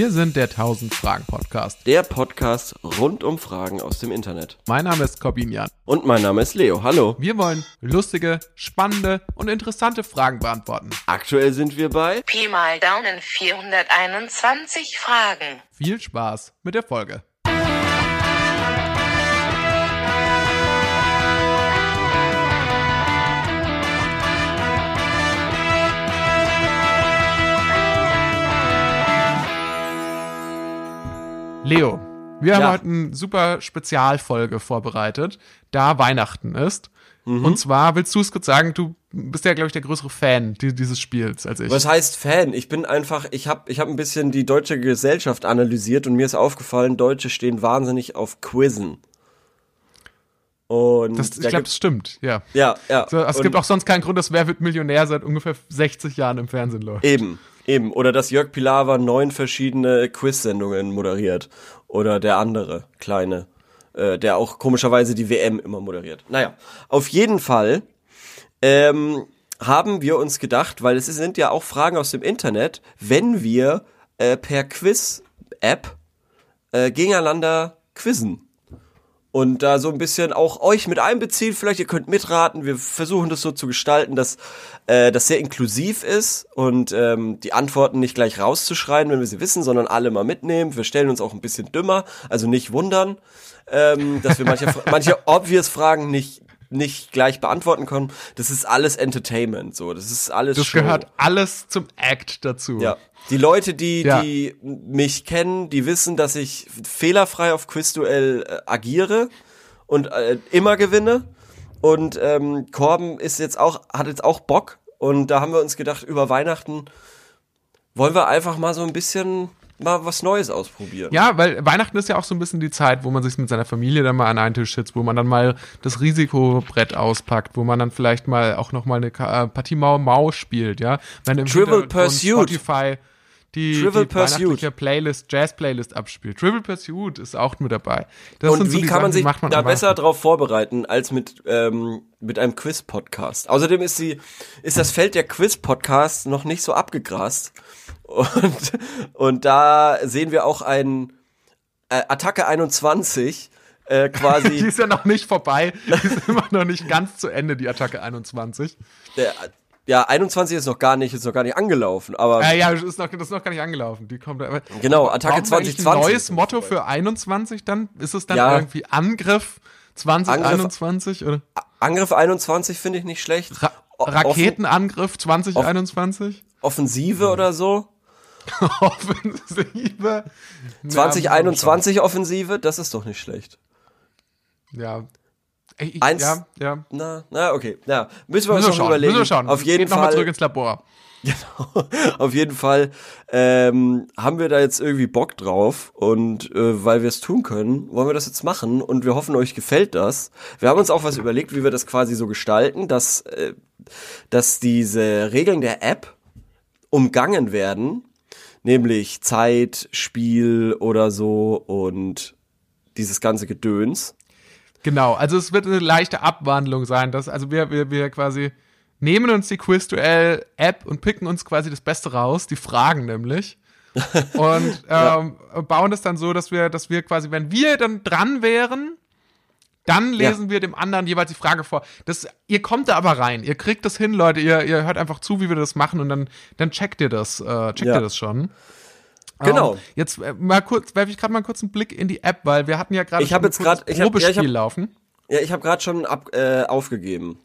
Wir sind der 1000 Fragen Podcast. Der Podcast rund um Fragen aus dem Internet. Mein Name ist Corbin Jan. Und mein Name ist Leo. Hallo. Wir wollen lustige, spannende und interessante Fragen beantworten. Aktuell sind wir bei Pi mal Daumen 421 Fragen. Viel Spaß mit der Folge. Leo, wir haben Ja. heute eine super Spezialfolge vorbereitet, da Weihnachten ist. Und zwar willst du es kurz sagen, du bist ja, glaube ich, der größere Fan di- dieses Spiels als ich. Was heißt Fan? Ich bin einfach, ich habe ich hab ein bisschen die deutsche Gesellschaft analysiert und mir ist aufgefallen, Deutsche stehen wahnsinnig auf Quizzen. Und Das, ich da glaube, das stimmt, ja. ja, ja. So, es gibt auch sonst keinen Grund, dass Wer wird Millionär seit ungefähr 60 Jahren im Fernsehen läuft. Eben, eben. Oder dass Jörg Pilawa neun verschiedene Quiz-Sendungen moderiert. Oder der andere, kleine, äh, der auch komischerweise die WM immer moderiert. Naja, auf jeden Fall ähm, haben wir uns gedacht, weil es sind ja auch Fragen aus dem Internet, wenn wir äh, per Quiz-App äh, gegeneinander quizzen. Und da so ein bisschen auch euch mit einbeziehen, vielleicht ihr könnt mitraten. Wir versuchen das so zu gestalten, dass äh, das sehr inklusiv ist und ähm, die Antworten nicht gleich rauszuschreien, wenn wir sie wissen, sondern alle mal mitnehmen. Wir stellen uns auch ein bisschen dümmer, also nicht wundern, ähm, dass wir manche, manche obvious Fragen nicht nicht gleich beantworten können. Das ist alles Entertainment, so. Das ist alles Das Show. gehört alles zum Act dazu. Ja. Die Leute, die, Ja. die mich kennen, die wissen, dass ich fehlerfrei auf Quizduell äh, agiere und äh, immer gewinne. Und ähm, Korben ist jetzt auch, hat jetzt auch Bock. Und da haben wir uns gedacht, über Weihnachten wollen wir einfach mal so ein bisschen mal was Neues ausprobieren. Ja, weil Weihnachten ist ja auch so ein bisschen die Zeit, wo man sich mit seiner Familie dann mal an einen Tisch sitzt, wo man dann mal das Risikobrett auspackt, wo man dann vielleicht mal auch noch mal eine äh, Partie Mau Mau spielt, ja. Wenn im Trivial Pursuit. Spotify die, Trivial die weihnachtliche Playlist, Jazz-Playlist abspielt. Trivial Pursuit ist auch mit dabei. Das Und so wie die kann man Sachen, die sich man da besser drauf vorbereiten als mit ähm, mit einem Quiz-Podcast? Außerdem ist sie ist das Feld der Quiz-Podcasts noch nicht so abgegrast und und da sehen wir auch ein äh, Attacke 21 äh, Die quasi ist ja noch nicht vorbei. Die ist immer noch nicht ganz zu Ende, die Attacke 21. der, ja 21 ist noch gar nicht ist noch gar nicht angelaufen, aber ja, das ist, noch, das ist noch gar nicht angelaufen. Die kommt aber, Genau, Attacke brauchen wir eigentlich 2020 Ein neues Motto für 21 dann? Ist es dann Ja. irgendwie Angriff 2021 oder Angriff 21 finde ich nicht schlecht. Ra Raketenangriff 2021? Offensive oder so. Offensive. 2021 Offensive, das ist doch nicht schlecht. Ja. Ich, Eins- ja, ja. Na, na, okay. Ja, müssen wir Müssen uns noch schauen. überlegen. Müssen wir schauen. Auf jeden Geht nochmal Fall. zurück ins Labor. Genau. Auf jeden Fall ähm, haben wir da jetzt irgendwie Bock drauf und äh, weil wir es tun können, wollen wir das jetzt machen und wir hoffen, euch gefällt das. Wir haben uns auch was überlegt, wie wir das quasi so gestalten, dass, äh, dass diese Regeln der App umgangen werden, nämlich Zeit, Spiel oder so und dieses ganze Gedöns. Genau, also es wird eine leichte Abwandlung sein. Dass, also wir, wir, wir quasi nehmen uns die Quiz-Duell-App und picken uns quasi das Beste raus, die Fragen nämlich. und ähm, bauen das dann so, dass wir, dass wir quasi, wenn wir dann dran wären, dann lesen wir dem anderen jeweils die Frage vor. Das, ihr kommt da aber rein, ihr kriegt das hin, Leute, ihr, ihr hört einfach zu, wie wir das machen und dann, dann checkt ihr das, äh, checkt Ja. ihr das schon. Genau. Ähm, jetzt äh, mal kurz, werfe ich gerade mal kurz einen Blick in die App, weil wir hatten ja gerade Ich ein jetzt grad- kurzes ich hab- ja, ich Probespiel hab- laufen. Ja, ich habe gerade schon ab, äh, aufgegeben.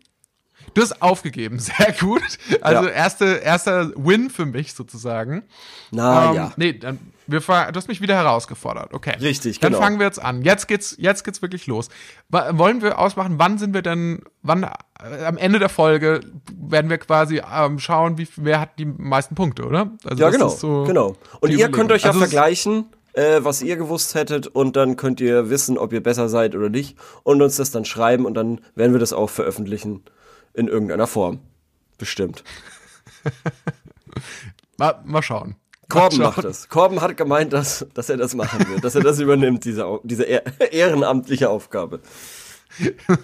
Du hast aufgegeben, sehr gut. Also Ja. erste, erster Win für mich sozusagen. Na Ähm, ja. Nee, dann, wir, du hast mich wieder herausgefordert. Okay. Richtig, Dann genau. fangen wir jetzt an. Jetzt geht's, jetzt geht's wirklich los. Wollen wir ausmachen, wann sind wir denn, wann äh, am Ende der Folge werden wir quasi ähm, schauen, wie wer hat die meisten Punkte, oder? Also Ja, genau, so genau. Und ihr könnt euch ja. Also vergleichen, äh, was ihr gewusst hättet und dann könnt ihr wissen, ob ihr besser seid oder nicht und uns das dann schreiben und dann werden wir das auch veröffentlichen in irgendeiner Form. Bestimmt. Mal, mal schauen. Korben macht das. Korben hat gemeint, dass, dass er das machen wird, dass er das übernimmt, diese, diese ehr ehrenamtliche Aufgabe.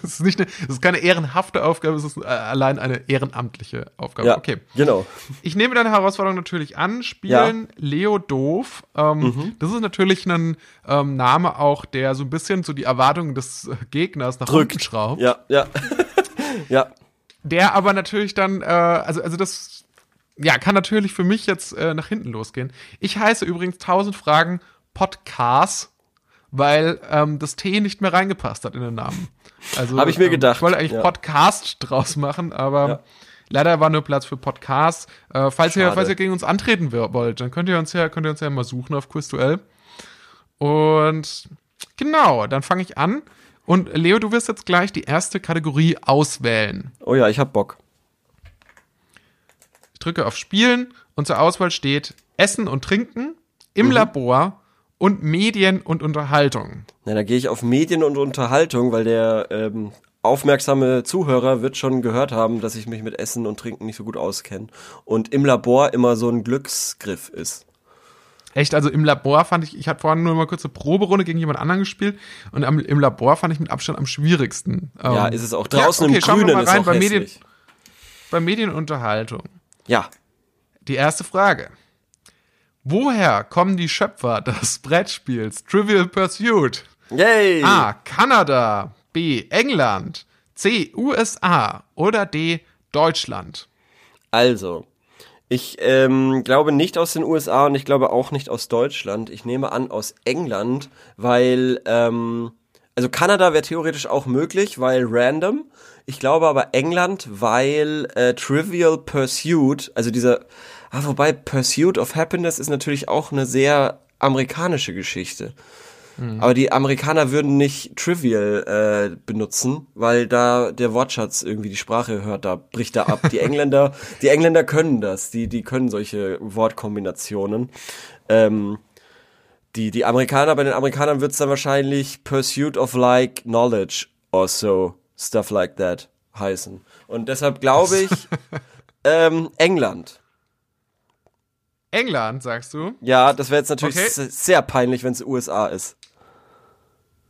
Es ist, nicht eine, es ist keine ehrenhafte Aufgabe, es ist äh, allein eine ehrenamtliche Aufgabe. Ja, Okay. genau. Ich nehme deine Herausforderung natürlich an. Spielen Leo Doof. Ähm, Mhm. Das ist natürlich ein ähm, Name auch, der so ein bisschen so die Erwartungen des äh, Gegners nach unten Drückt. schraubt. Ja, ja. ja. Der aber natürlich dann, äh, also, also das, ja, kann natürlich für mich jetzt äh, nach hinten losgehen. Ich heiße übrigens 1000 Fragen Podcast, weil ähm, das T nicht mehr reingepasst hat in den Namen. Also, Hab ich mir ähm, gedacht, Ich wollte eigentlich ja. Podcast draus machen, aber Ja. leider war nur Platz für Podcast. Äh, falls, ihr, falls ihr gegen uns antreten wollt, dann könnt ihr uns ja, könnt ihr uns ja mal suchen auf Quizduell. Und genau, dann fange ich an. Und Leo, du wirst jetzt gleich die erste Kategorie auswählen. Oh ja, ich hab Bock. Drücke auf Spielen und zur Auswahl steht Essen und Trinken im Mhm. Labor und Medien und Unterhaltung. Na, da gehe ich auf Medien und Unterhaltung, weil der ähm, aufmerksame Zuhörer wird schon gehört haben, dass ich mich mit Essen und Trinken nicht so gut auskenne. Und im Labor immer so ein Glücksgriff ist. Echt, also im Labor fand ich, ich hatte vorhin nur mal kurz eine Proberunde gegen jemand anderen gespielt und am, im Labor fand ich mit Abstand am schwierigsten. Ja, Ähm, ist es auch. Draußen okay, im Grünen mal ist rein auch bei Medien, bei Medien und Unterhaltung. Ja. Die erste Frage. Woher kommen die Schöpfer des Brettspiels Trivial Pursuit? Yay! A. Kanada. B. England. C. USA. Oder D. Deutschland. Also, ich ähm, glaube nicht aus den USA und ich glaube auch nicht aus Deutschland. Ich nehme an aus England, weil, ähm, also Kanada wäre theoretisch auch möglich, weil random. Ich glaube aber England, weil äh, Trivial Pursuit, also dieser, ah, wobei Pursuit of Happiness ist natürlich auch eine sehr amerikanische Geschichte. Aber die Amerikaner würden nicht Trivial äh, benutzen, weil da der Wortschatz irgendwie die Sprache hört, da bricht er ab. Die Engländer, die Engländer können das, die die können solche Wortkombinationen. Ähm, die die Amerikaner, bei den Amerikanern wird's dann wahrscheinlich Pursuit of like knowledge or so stuff like that heißen. Und deshalb glaube ich ähm, England. England, sagst du? Ja, das wäre jetzt natürlich Okay. se- sehr peinlich, wenn es USA ist.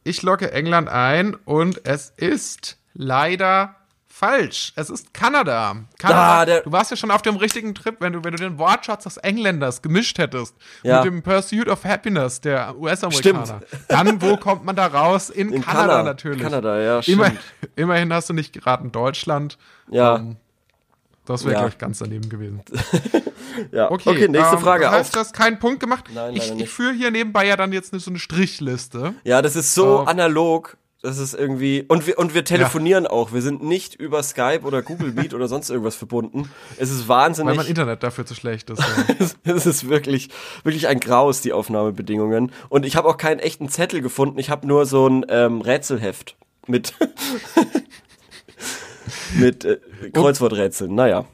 Ich locke England ein und es ist leider falsch. Es ist Kanada. Kanada. Ah, du warst ja schon auf dem richtigen Trip, wenn du, wenn du den Wortschatz des Engländers gemischt hättest Ja. mit dem Pursuit of Happiness der US-Amerikaner. Stimmt. Dann, wo kommt man da raus? In, In Kanada Kanada, natürlich. Kanada, ja, Immer, immerhin hast du nicht geraten Deutschland. Ja, Ähm, Das wäre, Ja. glaube ich, ganz daneben gewesen. ja. Okay, Okay, nächste ähm, Frage. Das heißt, Auf. du hast keinen Punkt gemacht. Nein, ich ich führe hier nebenbei ja dann jetzt so eine Strichliste. Ja, das ist so Oh. analog. Das ist irgendwie und wir und wir telefonieren auch. Wir sind nicht über Skype oder Google Meet oder sonst irgendwas verbunden. Es ist Weil wahnsinnig. mein Internet dafür zu schlecht ist. Ja. Es es ist wirklich wirklich ein Graus die Aufnahmebedingungen und ich habe auch keinen echten Zettel gefunden. Ich habe nur so ein ähm, Rätselheft mit mit äh, Kreuzworträtseln. Naja.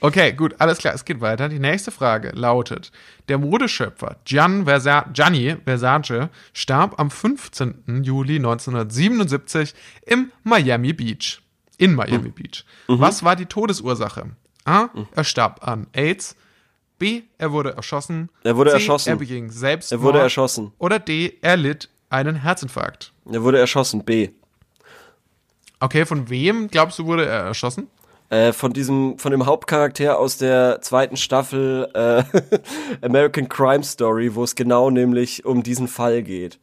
Okay, gut, alles klar, es geht weiter. Die nächste Frage lautet: Der Modeschöpfer Gian Versa Gianni Versace starb am 15. Juli 1977 im Miami Beach. In Miami Beach. Was war die Todesursache? A. Er starb an AIDS. B. Er wurde erschossen. Er wurde C, erschossen. Er beging Selbstmord. Er wurde erschossen. Oder D. Er litt einen Herzinfarkt. Er wurde erschossen. B. Okay, von wem glaubst du, wurde er erschossen? Äh, von diesem, von dem Hauptcharakter aus der zweiten Staffel äh, American Crime Story, wo es genau nämlich um diesen Fall geht.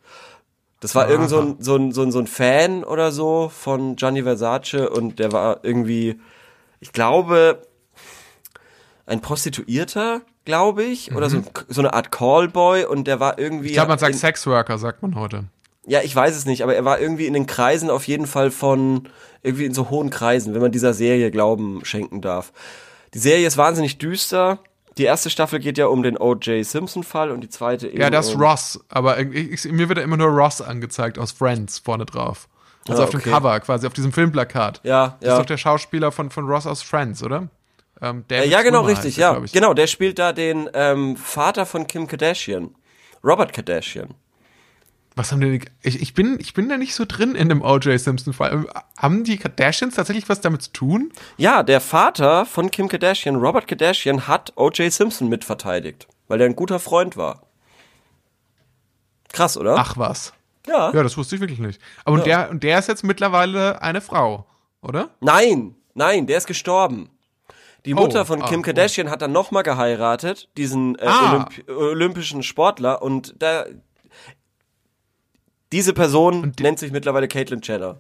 Das war irgend so ein, so, ein, so, ein, so ein Fan oder so von Gianni Versace und der war irgendwie, ich glaube, ein Prostituierter, glaube ich, oder so, so eine Art Callboy und der war irgendwie. Ich glaube, man sagt in, Sexworker, sagt man heute. Ja, ich weiß es nicht, aber er war irgendwie in den Kreisen auf jeden Fall von, irgendwie in so hohen Kreisen, wenn man dieser Serie Glauben schenken darf. Die Serie ist wahnsinnig düster. Die erste Staffel geht ja um den O.J. Simpson-Fall und die zweite eben Ja, das ist um, Ross, aber ich, ich, mir wird ja immer nur Ross angezeigt aus Friends vorne drauf. Also Ah, auf dem okay. Cover, quasi auf diesem Filmplakat. Ja, Das ja. ist doch der Schauspieler von, von Ross aus Friends, oder? Ähm, Äh, ja, genau, Schwimmer richtig, heißt er, ja. Genau, der spielt da den ähm, Vater von Kim Kardashian. Robert Kardashian. Was haben die, ich, ich, bin, ich bin da nicht so drin in dem O.J. Simpson-Fall. Haben die Kardashians tatsächlich was damit zu tun? Ja, der Vater von Kim Kardashian, Robert Kardashian, hat O.J. Simpson mitverteidigt, weil er ein guter Freund war. Krass, oder? Ach was. Ja. Ja, das wusste ich wirklich nicht. Aber und, Ja. der, und der ist jetzt mittlerweile eine Frau, oder? Nein, nein, der ist gestorben. Die Oh, Mutter von ah, Kim oh. Kardashian hat dann nochmal geheiratet, diesen äh, Ah. Olymp olympischen Sportler. Und da diese Person die- nennt sich mittlerweile Caitlyn Jenner.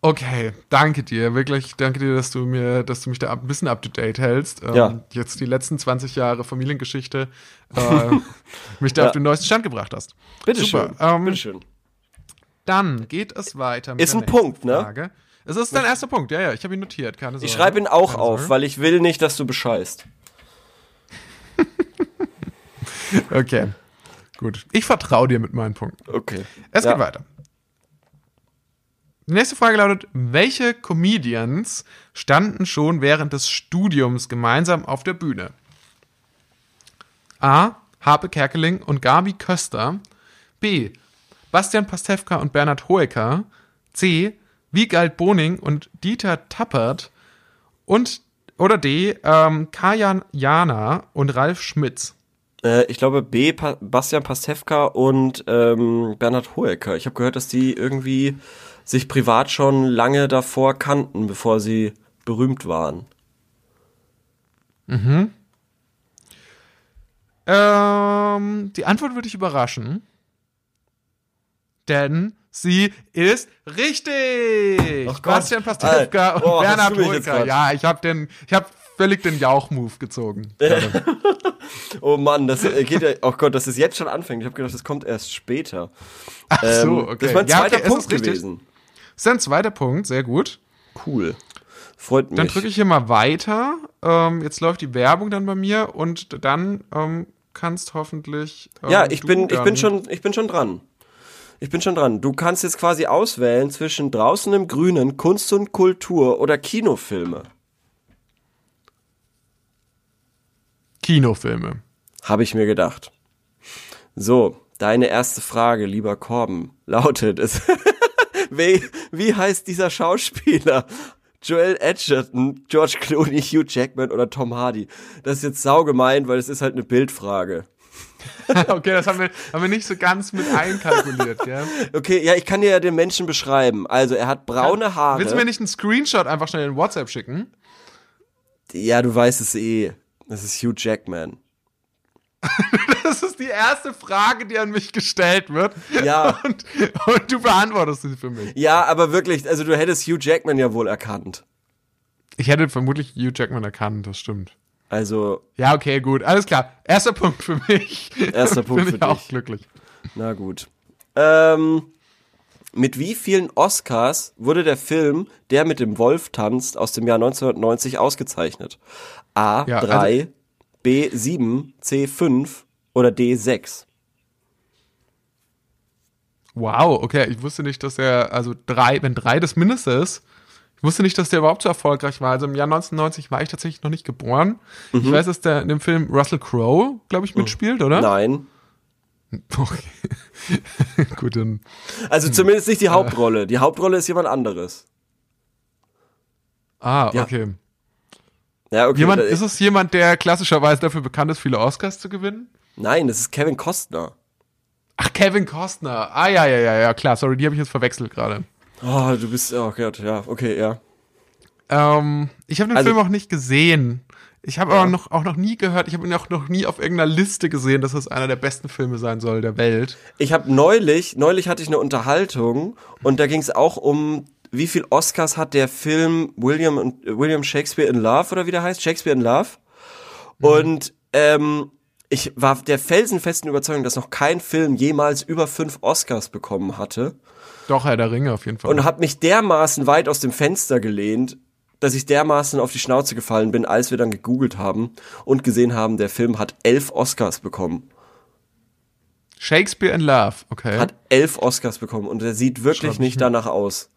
Okay, danke dir, wirklich, danke dir, dass du mir, dass du mich da ein bisschen up to date hältst. Ähm, Ja. Jetzt die letzten 20 Jahre Familiengeschichte äh, mich da Ja. auf den neuesten Stand gebracht hast. Bitte Super, schön. ähm, Bitte schön. Dann geht es weiter mit Ist der ein Punkt, ne? Frage. Es ist dein erster Punkt, ja, ja, ich habe ihn notiert, keine Sorge. Ich schreibe ihn auch Keine auf, Sorge. weil ich will nicht, dass du bescheißt. Okay, gut. Ich vertraue dir mit meinen Punkten. Okay. Es Ja. geht weiter. Die nächste Frage lautet: Welche Comedians standen schon während des Studiums gemeinsam auf der Bühne? A. Harpe Kerkeling und Gabi Köster. B. Bastian Pastewka und Bernhard Hoeker. C. Wiegald Boning und Dieter Tappert. Und oder D. Ähm, Kajan Jana und Ralf Schmitz. Äh, ich glaube B. Pa Bastian Pastewka und ähm, Bernhard Hoeker. Ich habe gehört, dass die irgendwie sich privat schon lange davor kannten, bevor sie berühmt waren. Ähm, die Antwort würde dich überraschen. Denn sie ist richtig. Bastian Pastewka Alter. und Oh, Bernhard Hoeker. Ja, ich habe den, ich habe völlig den Jauch-Move gezogen. Oh Mann, das äh, geht ja. Oh Gott, dass es jetzt schon anfängt. Ich habe gedacht, das kommt erst später. Ach so, Ähm, okay. Das ist mein Ja, zweiter okay, Punkt gewesen. Das ist ein zweiter Punkt, sehr gut. Cool. Freut mich. Dann drücke ich hier mal weiter. Ähm, jetzt läuft die Werbung dann bei mir und dann ähm, kannst hoffentlich. Ähm, ja, ich bin, ich bin schon, ich bin schon dran. Ich bin schon dran. Du kannst jetzt quasi auswählen zwischen draußen im Grünen, Kunst und Kultur oder Kinofilme. Kinofilme. Habe ich mir gedacht. So, deine erste Frage, lieber Korben, lautet es. wie, wie heißt dieser Schauspieler? Joel Edgerton, George Clooney, Hugh Jackman oder Tom Hardy? Das ist jetzt saugemein, weil es ist halt eine Bildfrage. okay, das haben wir, haben wir nicht so ganz mit einkalkuliert, gell? Okay, ja, ich kann dir ja den Menschen beschreiben. Also, er hat braune Haare. Willst du mir nicht einen Screenshot einfach schnell in WhatsApp schicken? Ja, du weißt es eh. Das ist Hugh Jackman. Das ist die erste Frage, die an mich gestellt wird. Ja. Und, und du beantwortest sie für mich. Ja, aber wirklich, also du hättest Hugh Jackman ja wohl erkannt. Ich hätte vermutlich Hugh Jackman erkannt, das stimmt. Also, Ja, okay, gut, alles klar. Erster Punkt für mich. Erster Punkt Bin für ich auch dich. glücklich. na gut. Ähm, mit wie vielen Oscars wurde der Film Der mit dem Wolf tanzt aus dem Jahr 1990 ausgezeichnet? A Ja, 3, B 7, C 5 oder D 6? Wow, okay, ich wusste nicht, dass er, also drei, wenn drei das Mindeste ist, ich wusste nicht, dass der überhaupt so erfolgreich war. Also im Jahr 1990 war ich tatsächlich noch nicht geboren. Mhm. Ich weiß, dass der in dem Film Russell Crowe, glaube ich, mitspielt, oder? Nein. Okay. Gut, dann. Also zumindest nicht die Hauptrolle. Die Hauptrolle ist jemand anderes. Ah, okay. Ja, okay. Jemand, ist es jemand, der klassischerweise dafür bekannt ist, viele Oscars zu gewinnen? Nein, das ist Kevin Costner. Ach, Kevin Costner. Ah, ja, ja, ja, ja, klar. Sorry, die habe ich jetzt verwechselt gerade. Oh, du bist, oh Gott, ja, okay, ja. Ähm, ich habe den Also- Film auch nicht gesehen. Ich habe aber noch, auch noch nie gehört, ich habe ihn auch noch nie auf irgendeiner Liste gesehen, dass das einer der besten Filme sein soll der Welt. Ich habe neulich, neulich hatte ich eine Unterhaltung und da ging es auch um, wie viel Oscars hat der Film William und äh, William Shakespeare in Love oder wie der heißt, Shakespeare in Love. Und ähm, ich war der felsenfesten Überzeugung, dass noch kein Film jemals über fünf Oscars bekommen hatte Doch, Herr der Ringe auf jeden Fall. und habe mich dermaßen weit aus dem Fenster gelehnt, dass ich dermaßen auf die Schnauze gefallen bin, als wir dann gegoogelt haben und gesehen haben, der Film hat elf Oscars bekommen. Shakespeare in Love, okay. Hat elf Oscars bekommen und er sieht wirklich nicht danach aus.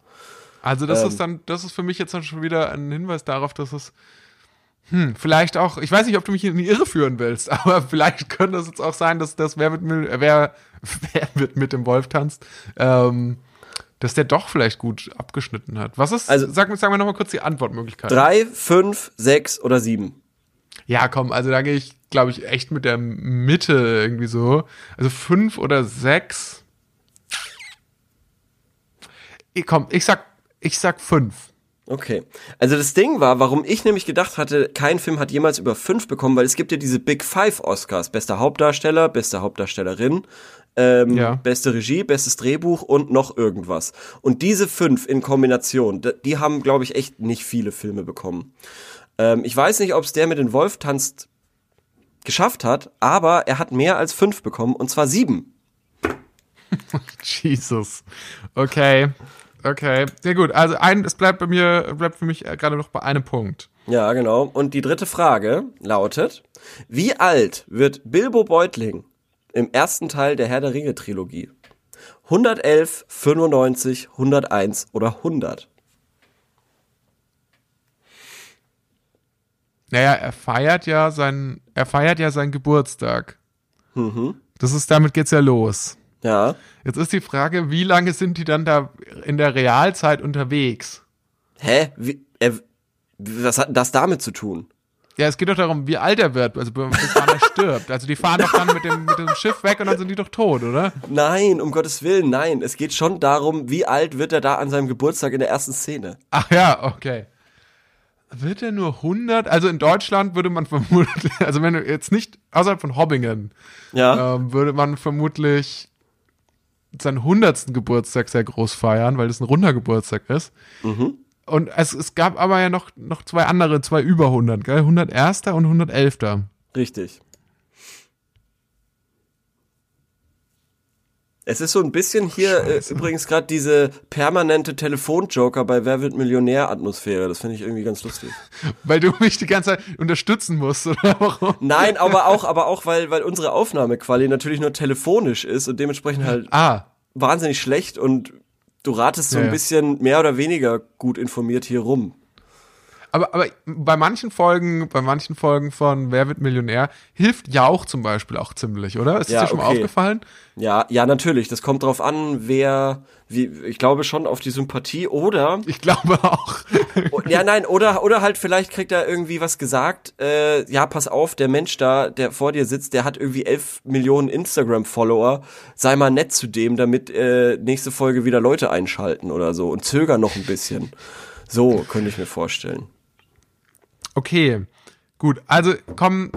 Also das Ähm. ist dann, das ist für mich jetzt dann schon wieder ein Hinweis darauf, dass es hm, vielleicht auch, ich weiß nicht, ob du mich in die Irre führen willst, aber vielleicht könnte es jetzt auch sein, dass das wer mit, wer, wer mit, mit dem Wolf tanzt, ähm, dass der doch vielleicht gut abgeschnitten hat. Was ist, Also- sag, sag mir nochmal kurz die Antwortmöglichkeit. Drei, fünf, sechs oder sieben. Ja, komm, also da gehe ich, glaube ich, echt mit der Mitte irgendwie so. Also fünf oder sechs. Ich, komm, ich sag, ich sag fünf. Okay. Also das Ding war, warum ich nämlich gedacht hatte, kein Film hat jemals über fünf bekommen, weil es gibt ja diese Big Five Oscars. Bester Hauptdarsteller, beste Hauptdarstellerin, ähm, Ja. beste Regie, bestes Drehbuch und noch irgendwas. Und diese fünf in Kombination, die haben, glaube ich, echt nicht viele Filme bekommen. Ähm, ich weiß nicht, ob es der mit den Wolf tanzt geschafft hat, aber er hat mehr als fünf bekommen, und zwar sieben. Jesus. Okay. Okay. Sehr gut. Also ein, es bleibt bei mir, bleibt für mich äh, gerade noch bei einem Punkt. Ja, genau. Und die dritte Frage lautet, wie alt wird Bilbo Beutling im ersten Teil der Herr der Ringe Trilogie? 111, 95, 101 oder 100? Naja, er feiert ja sein, er feiert ja seinen Geburtstag. Das ist, damit geht's ja los. Ja. Jetzt ist die Frage, wie lange sind die dann da in der Realzeit unterwegs? Hä? Wie, er, was hat denn das damit zu tun? Ja, es geht doch darum, wie alt er wird, also bis wann er stirbt. Also die fahren doch dann mit dem, mit dem Schiff weg und dann sind die doch tot, oder? Nein, um Gottes Willen, nein. Es geht schon darum, wie alt wird er da an seinem Geburtstag in der ersten Szene? Ach ja, okay. Wird er nur 100? Also in Deutschland würde man vermutlich, also wenn du jetzt nicht außerhalb von Hobbingen, Ja. ähm, würde man vermutlich seinen 100. Geburtstag sehr groß feiern, weil das ein runder Geburtstag ist. Und es, es gab aber ja noch, noch zwei andere, zwei über 100, gell? 101. und 111. Richtig. Es ist so ein bisschen hier äh, übrigens gerade diese permanente Telefonjoker bei Wer wird Millionär Atmosphäre. Das finde ich irgendwie ganz lustig. Weil du mich die ganze Zeit unterstützen musst, oder warum? Nein, aber auch, aber auch, weil, weil unsere Aufnahmequali natürlich nur telefonisch ist und dementsprechend halt Ah, wahnsinnig schlecht und du ratest so Ja, ein bisschen mehr oder weniger gut informiert hier rum. Aber, aber bei manchen Folgen, bei manchen Folgen von Wer wird Millionär hilft Jauch zum Beispiel auch ziemlich, oder? Ist Ja, dir schon mal okay. aufgefallen? Ja, ja, natürlich. Das kommt drauf an, wer, wie, ich glaube schon auf die Sympathie oder Ich glaube auch. Ja, nein, oder, oder halt vielleicht kriegt er irgendwie was gesagt, äh, ja, pass auf, der Mensch da, der vor dir sitzt, der hat irgendwie 11 Millionen Instagram-Follower, sei mal nett zu dem, damit äh, nächste Folge wieder Leute einschalten oder so und zögern noch ein bisschen. So, könnte ich mir vorstellen. Okay, gut. Also komm,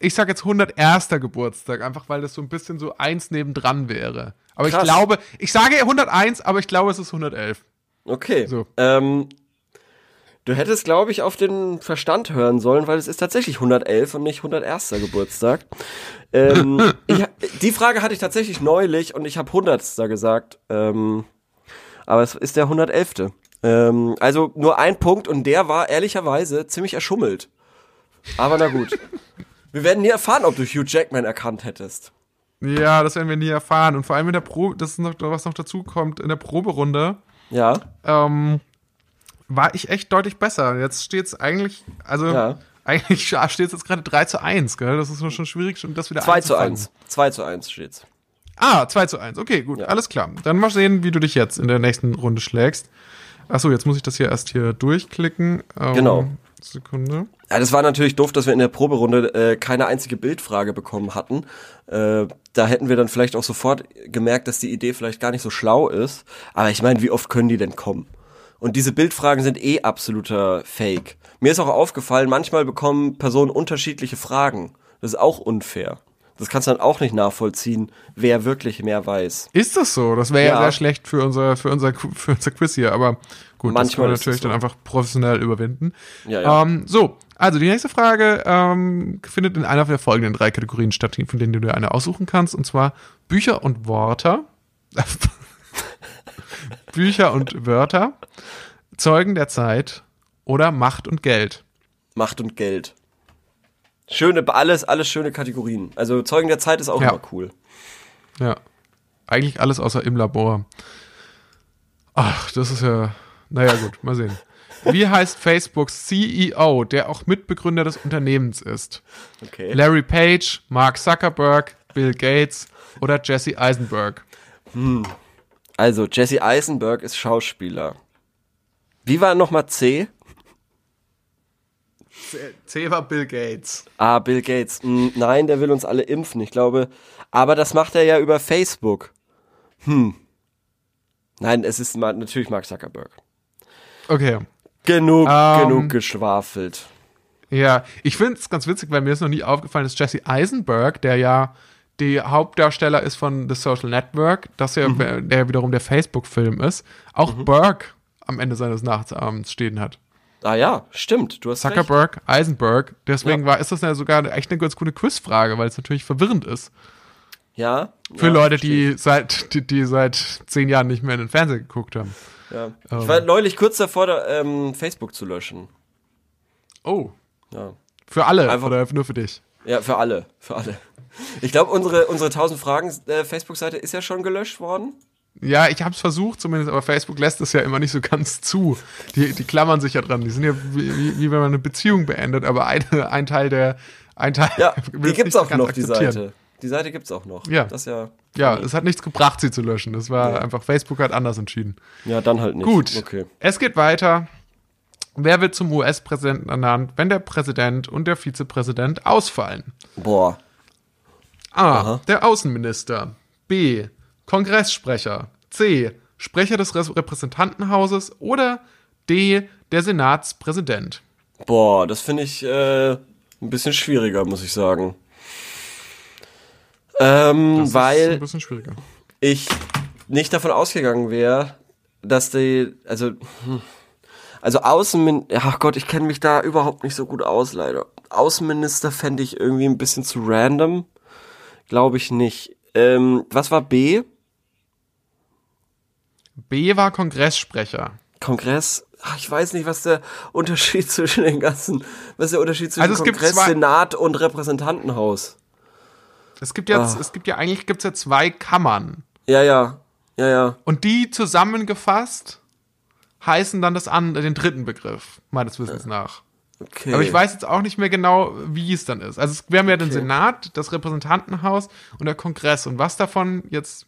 ich sag jetzt 101. Geburtstag, einfach weil das so ein bisschen so eins nebendran wäre. Aber Krass. ich glaube, ich sage 101, aber ich glaube, es ist 111. Okay. So. Ähm, du hättest, glaube ich, auf den Verstand hören sollen, weil es ist tatsächlich 111 und nicht 101. Geburtstag. Ähm, ich, die Frage hatte ich tatsächlich neulich und ich habe 100. gesagt. Ähm, aber es ist der 111. Ähm, also nur ein Punkt und der war ehrlicherweise ziemlich erschummelt. Aber na gut. Wir werden nie erfahren, ob du Hugh Jackman erkannt hättest. Ja, das werden wir nie erfahren. Und vor allem in der Probe, das ist noch, was noch dazu kommt, in der Proberunde, Ja, ähm, war ich echt deutlich besser. Jetzt steht's eigentlich, also Ja. eigentlich steht es jetzt gerade 3 zu 1, gell? Das ist schon schwierig, schon das wieder 2 zu einzufangen. 1. 2 zu 1 steht's. Ah, 2 zu 1. Okay, gut, alles klar. Dann mal sehen, wie du dich jetzt in der nächsten Runde schlägst. Achso, jetzt muss ich das hier erst hier durchklicken. Ähm, Genau. Sekunde. Ja, das war natürlich doof, dass wir in der Proberunde äh, keine einzige Bildfrage bekommen hatten. Äh, da hätten wir dann vielleicht auch sofort gemerkt, dass die Idee vielleicht gar nicht so schlau ist. Aber ich meine, wie oft können die denn kommen? Und diese Bildfragen sind eh absoluter Fake. Mir ist auch aufgefallen, manchmal bekommen Personen unterschiedliche Fragen. Das ist auch unfair. Das kannst du dann auch nicht nachvollziehen, wer wirklich mehr weiß. Ist das so? Das wäre ja. Ja. sehr schlecht für unser, für, unser, für unser Quiz hier, aber gut, das Manchmal können wir natürlich so. dann einfach professionell überwinden. Ja, ja. Ähm, so, also die nächste Frage ähm, findet in einer der folgenden drei Kategorien statt, von denen du dir eine aussuchen kannst, und zwar Bücher und Wörter. Bücher und Wörter, Zeugen der Zeit oder Macht und Geld. Macht und Geld. Schöne, alles, alles schöne Kategorien. Also Zeugen der Zeit ist auch Ja. immer cool. Ja. Eigentlich alles außer im Labor. Ach, das ist ja. Naja, gut, mal sehen. Wie heißt Facebooks CEO, der auch Mitbegründer des Unternehmens ist? Okay. Larry Page, Mark Zuckerberg, Bill Gates oder Jesse Eisenberg? Also, Jesse Eisenberg ist Schauspieler. Wie war nochmal C? C war Bill Gates. Ah, Bill Gates. Hm, nein, der will uns alle impfen, ich glaube. Aber das macht er ja über Facebook. Hm. Nein, es ist natürlich Mark Zuckerberg. Okay. Genug, Ähm. genug geschwafelt. Ja, ich finde es ganz witzig, weil mir ist noch nie aufgefallen, dass Jesse Eisenberg, der ja die Hauptdarsteller ist von The Social Network, dass er, Mhm. der wiederum der Facebook-Film ist, auch Burke am Ende seines Nachtabends stehen hat. Ah ja, stimmt. Du hast recht. Zuckerberg, Eisenberg. Deswegen Ja. war, ist das ja sogar echt eine ganz gute Quizfrage, weil es natürlich verwirrend ist. Ja. Für ja, Leute, die seit, die, die seit zehn Jahren nicht mehr in den Fernseher geguckt haben. ich. Ja. Ich war neulich kurz davor, da, ähm, Facebook zu löschen. Oh. Ja. Für alle Einfach- oder nur für dich? Ja, für alle. Für alle. Ich glaube, unsere, unsere 1000 Fragen äh, Facebook-Seite ist ja schon gelöscht worden. Ja, ich habe es versucht zumindest, aber Facebook lässt es ja immer nicht so ganz zu. Die, die klammern sich ja dran. Die sind ja wie, wie, wenn man eine Beziehung beendet, aber eine, ein Teil der ein Teil Ja, die es gibt's auch noch, die. Seite. Die Seite gibt's auch noch. Ja. Das ja. Ja, es hat nichts gebracht, sie zu löschen. Das war Ja. einfach, Facebook hat anders entschieden. Ja, dann halt nicht. Gut, Okay. es geht weiter. Wer wird zum US-Präsidenten ernannt, wenn der Präsident und der Vizepräsident ausfallen? Boah. A. Aha. Der Außenminister. B. Kongresssprecher. C. Sprecher des Repräsentantenhauses. Oder D. Der Senatspräsident. Boah, das finde ich äh, ein bisschen schwieriger, muss ich sagen. Ähm, Das ist ein weil bisschen schwieriger. ich nicht davon ausgegangen wäre, dass die, also, hm, also Außenmin, ach Gott, ich kenne mich da überhaupt nicht so gut aus, leider. Außenminister fände ich irgendwie ein bisschen zu random. Glaube ich nicht. Ähm, was war B? B war Kongresssprecher. Kongress? Ach, ich weiß nicht, was der Unterschied zwischen den ganzen, was ist der Unterschied zwischen Also Kongress, zwei- Senat und Repräsentantenhaus? Es gibt jetzt, Ah. es gibt ja eigentlich gibt's ja zwei Kammern. Ja, ja, ja, ja. Und die zusammengefasst heißen dann das an, den dritten Begriff, meines Wissens nach. Okay. Aber ich weiß jetzt auch nicht mehr genau, wie es dann ist. Also es, wir haben ja den Okay. Senat, das Repräsentantenhaus und der Kongress. Und was davon jetzt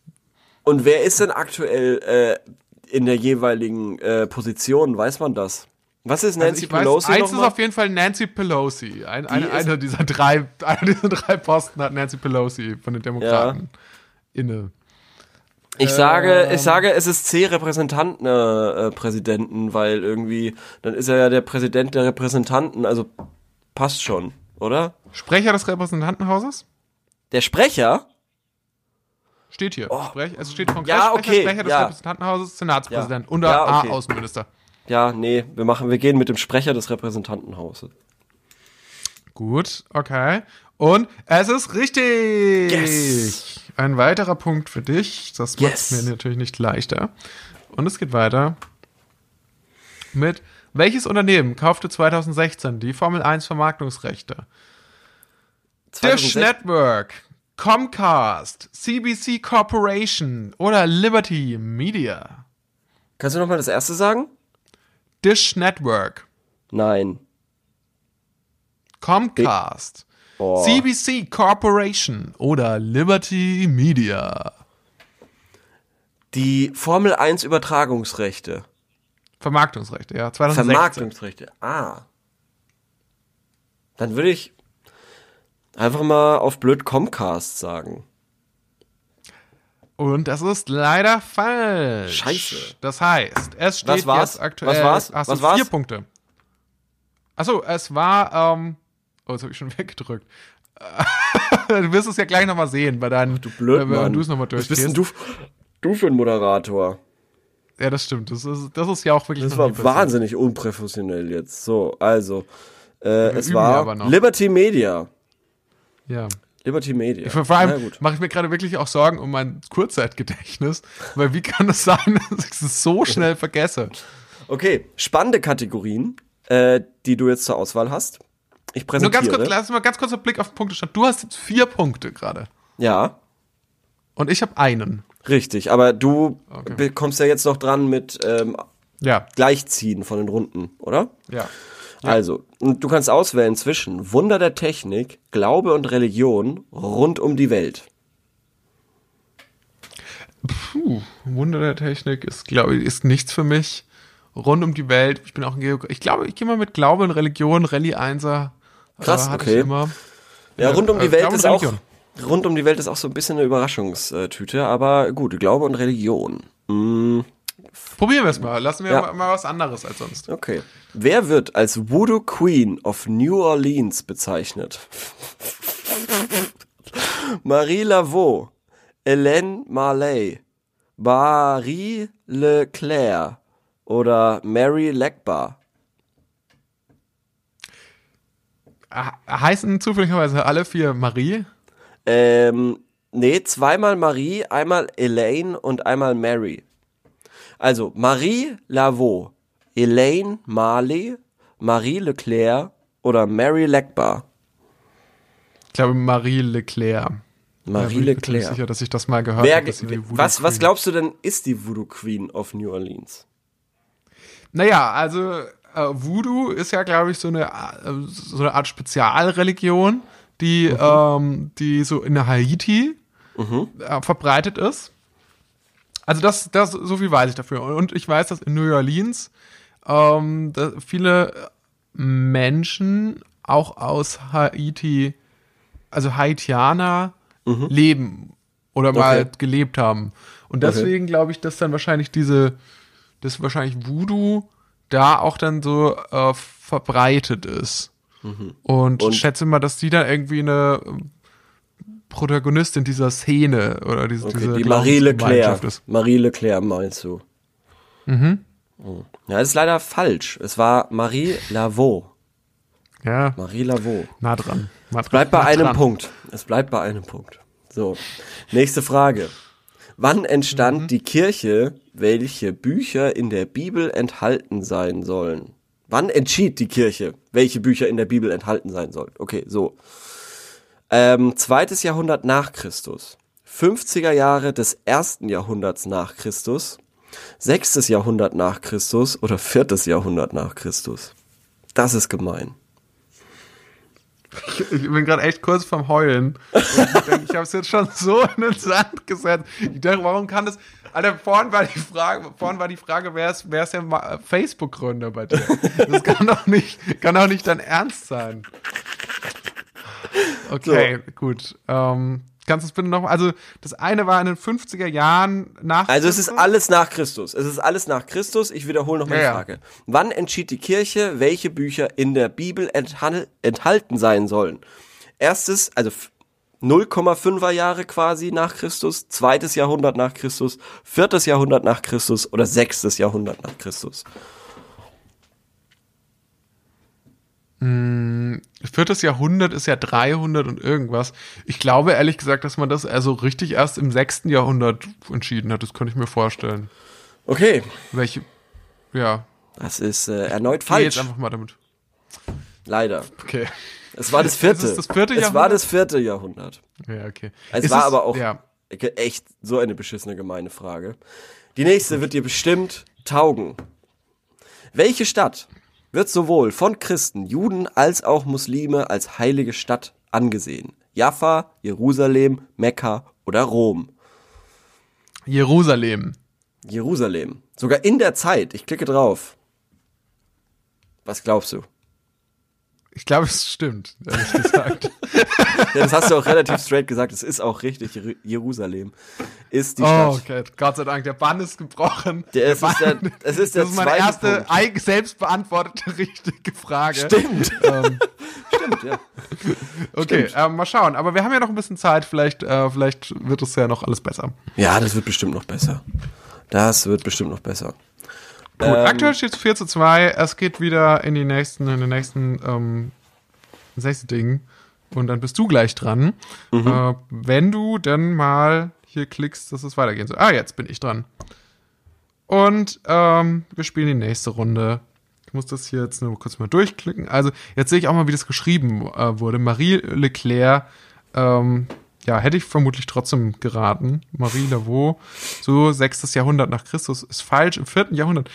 Und wer ist denn aktuell äh, in der jeweiligen äh, Position? Weiß man das? Was ist Also Nancy weiß, Pelosi eins ist auf jeden Fall Nancy Pelosi. Ein, eine, ist- einer dieser drei, einer dieser drei Posten hat Nancy Pelosi von den Demokraten inne. Ich sage, Ähm. ich sage, es ist C Repräsentanten äh, äh, weil irgendwie dann ist er ja der Präsident der Repräsentanten, also passt schon, oder? Sprecher des Repräsentantenhauses? Der Sprecher? Steht hier. Sprech, es steht Ja, Kongresssprecher, okay, Sprecher des ja. Repräsentantenhauses, Senatspräsident Ja. und Ja, A, okay. Außenminister. Ja, nee, wir machen, wir gehen mit dem Sprecher des Repräsentantenhauses. Gut, okay. Und es ist richtig. Yes. Ein weiterer Punkt für dich. Das macht Yes. mir natürlich nicht leichter. Und es geht weiter mit welches Unternehmen kaufte 2016 die Formel 1 Vermarktungsrechte? Dish 2006 Network, Comcast, CBC Corporation oder Liberty Media? Kannst du noch mal das erste sagen? Dish Network, Nein. Comcast, Oh. CBC Corporation oder Liberty Media? Die Formel 1 Übertragungsrechte. Vermarktungsrechte, ja. 2016. Vermarktungsrechte. Ah. Dann würde ich einfach mal auf blöd Comcast sagen. Und das ist leider falsch. Scheiße. Das heißt, es steht Was war's? jetzt aktuell. Was war's? Hast du Was war's? vier Punkte. Achso, es war, ähm, oh, jetzt habe ich schon weggedrückt. du wirst es ja gleich nochmal sehen bei deinen, Du blöd, Mann. du es nochmal Was durchgehst. bist denn du, du für ein Moderator? Ja, das stimmt. Das ist, das ist ja auch wirklich Das war wahnsinnig unprofessionell jetzt. So, also. Äh, es war. Liberty Media. Ja. Liberty Media. Vor, vor allem mache ich mir gerade wirklich auch Sorgen um mein Kurzzeitgedächtnis, weil wie kann es sein, dass ich es so schnell vergesse? Okay, spannende Kategorien, äh, die du jetzt zur Auswahl hast. Ich Nur präsentiere. ganz kurz, lass mal ganz kurz einen Blick auf den Punktestand. Du hast jetzt vier Punkte gerade. Ja, Und ich habe einen. richtig. Aber du Okay. bekommst ja jetzt noch dran mit ähm, Ja, Gleichziehen von den Runden, oder? ja. Also, und du kannst auswählen zwischen Wunder der Technik, Glaube und Religion rund um die Welt. Puh, Wunder der Technik ist, glaube ich, ist nichts für mich. Rund um die Welt. Ich bin auch ein Geograf. Ich glaube, ich gehe mal mit Glaube und Religion, Rallye 1er. Krass, hatte okay. Immer. Ja, Ja, rund um die äh, Welt Glaube ist auch rund um die Welt ist auch so ein bisschen eine Überraschungstüte, aber gut, Glaube und Religion. Mm, Probieren wir es mal. Lassen wir Ja. mal, mal was anderes als sonst. Okay. Wer wird als Voodoo Queen of New Orleans bezeichnet? Marie Laveau, Hélène Marley, Marie Leclerc oder Mary Legbar? Ah, Heißen zufälligerweise alle vier Marie? Ähm, nee, zweimal Marie, einmal Elaine und einmal Mary. Also Marie Laveau, Elaine Marley, Marie Leclerc oder Mary Legbar? Ich glaube Marie Leclerc. Marie bin ich mir ziemlich Leclerc. sicher, dass ich das mal gehört Wer, habe. was, was Queen- glaubst du denn, ist die Voodoo Queen of New Orleans? Naja, also äh, Voodoo ist ja, glaube ich, so eine, äh, so eine Art Spezialreligion, die, ähm, die so in Haiti äh, verbreitet ist. Also das, das, so viel weiß ich dafür. Und ich weiß, dass in New Orleans ähm, viele Menschen auch aus Haiti, also Haitianer, leben oder mal Okay. gelebt haben. Und deswegen glaube ich, dass dann wahrscheinlich diese, dass wahrscheinlich Voodoo da auch dann so äh, verbreitet ist. Und, Und- schätze mal, dass die dann irgendwie eine Protagonistin dieser Szene oder diese, Okay, diese die Marie Leclerc. ist. Marie Leclerc meinst du? Mhm. Ja, das ist leider falsch. Es war Marie Laveau. Ja, Marie Laveau. nah dran. Nah dran. Bleibt bei nah einem dran. Punkt. Es bleibt bei einem Punkt. So. Nächste Frage. Wann entstand Mhm. die Kirche, welche Bücher in der Bibel enthalten sein sollen? Wann entschied die Kirche, welche Bücher in der Bibel enthalten sein sollen? Okay, so. Ähm, zweites Jahrhundert nach Christus. 50er Jahre des ersten Jahrhunderts nach Christus. Sechstes Jahrhundert nach Christus oder viertes Jahrhundert nach Christus. Das ist gemein. Ich bin gerade echt kurz vorm Heulen. Ich, ich habe es jetzt schon so in den Sand gesetzt. Ich dachte, warum kann das. Alter, vorhin war die Frage, vorhin war die Frage, wer ist, wer ist der Ma- Facebook-Gründer bei dir? Das kann doch nicht, kann doch nicht dein Ernst sein. Okay, gut. Ähm, kannst du es bitte noch Also, das eine war in den 50er Jahren nach. Also es ist Christus? alles nach Christus. Es ist alles nach Christus. Ich wiederhole noch mal die Ja, ja. Frage. Wann entschied die Kirche, welche Bücher in der Bibel enthal- enthalten sein sollen? Erstes, also f- 0,5er Jahre quasi nach Christus, zweites Jahrhundert nach Christus, viertes Jahrhundert nach Christus oder sechstes Jahrhundert nach Christus. Viertes Jahrhundert ist ja 300 und irgendwas. Ich glaube ehrlich gesagt, dass man das also richtig erst im sechsten Jahrhundert entschieden hat. Das könnte ich mir vorstellen. Okay, Welche, ja, das ist äh, erneut geh jetzt falsch. einfach mal damit. Leider. Okay. Es war das vierte. Es ist das vierte Es war Jahrhundert? das vierte Jahrhundert. Ja, okay. Es Ist war aber auch Ja. echt so eine beschissene gemeine Frage. Die nächste wird dir bestimmt taugen. Welche Stadt wird sowohl von Christen, Juden als auch Muslime als heilige Stadt angesehen? Jaffa, Jerusalem, Mekka oder Rom? Jerusalem. Jerusalem. Sogar in der Zeit. Ich klicke drauf. Was glaubst du? Ich glaube, es stimmt, ehrlich gesagt. Ja, das hast du auch relativ straight gesagt. Es ist auch richtig. Jer- Jerusalem ist die oh, Stadt. okay. Gott sei Dank, der Bann ist gebrochen. Der, es, ist der, Bann- es ist der das ist meine erste Punkt. selbst beantwortete richtige Frage. Stimmt. Ähm, Stimmt, ja. okay, Stimmt. ähm, mal schauen. Aber wir haben ja noch ein bisschen Zeit. Vielleicht, äh, vielleicht wird es ja noch alles besser. Ja, das wird bestimmt noch besser. Das wird bestimmt noch besser. Gut, Ähm, aktuell steht es 4 zu 2. Es geht wieder in die nächsten, in den nächsten, ähm, ins nächste Ding. Und dann bist du gleich dran. Mhm. Äh, wenn du dann mal hier klickst, dass es weitergehen soll. Ah, jetzt bin ich dran. Und ähm, wir spielen die nächste Runde. Ich muss das hier jetzt nur kurz mal durchklicken. Also, jetzt sehe ich auch mal, wie das geschrieben äh, wurde. Marie Leclerc, ähm, ja, hätte ich vermutlich trotzdem geraten. Marie Laveau, so sechstes Jahrhundert nach Christus, ist falsch, im vierten Jahrhundert.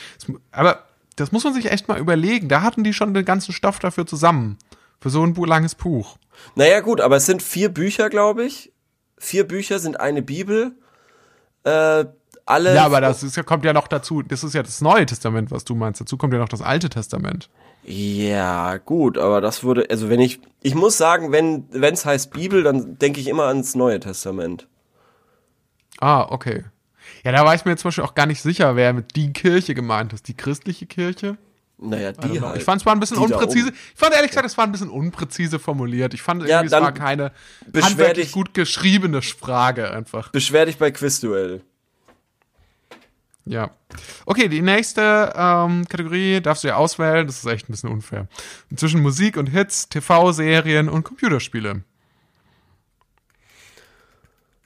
Aber das muss man sich echt mal überlegen. Da hatten die schon den ganzen Stoff dafür zusammen. Für so ein langes Buch. Naja, gut, aber es sind vier Bücher, glaube ich. Vier Bücher sind eine Bibel. Äh, alle. Ja, aber das ist, kommt ja noch dazu. Das ist ja das Neue Testament, was du meinst. Dazu kommt ja noch das Alte Testament. Ja, gut, aber das würde, also wenn ich, ich muss sagen, wenn es heißt Bibel, dann denke ich immer ans Neue Testament. Ah, okay. Ja, da war ich mir zum Beispiel auch gar nicht sicher, wer mit die Kirche gemeint ist. Die christliche Kirche? Naja, die halt. Ich fand es war ein bisschen unpräzise. Ich fand ehrlich gesagt, es war ein bisschen unpräzise formuliert. Ich fand Ja, irgendwie, es war keine handwerklich dich- gut geschriebene Frage einfach. Beschwer dich bei Quizduell. Ja. Okay, die nächste ähm, Kategorie darfst du ja auswählen. Das ist echt ein bisschen unfair. Zwischen Musik und Hits, TV-Serien und Computerspiele.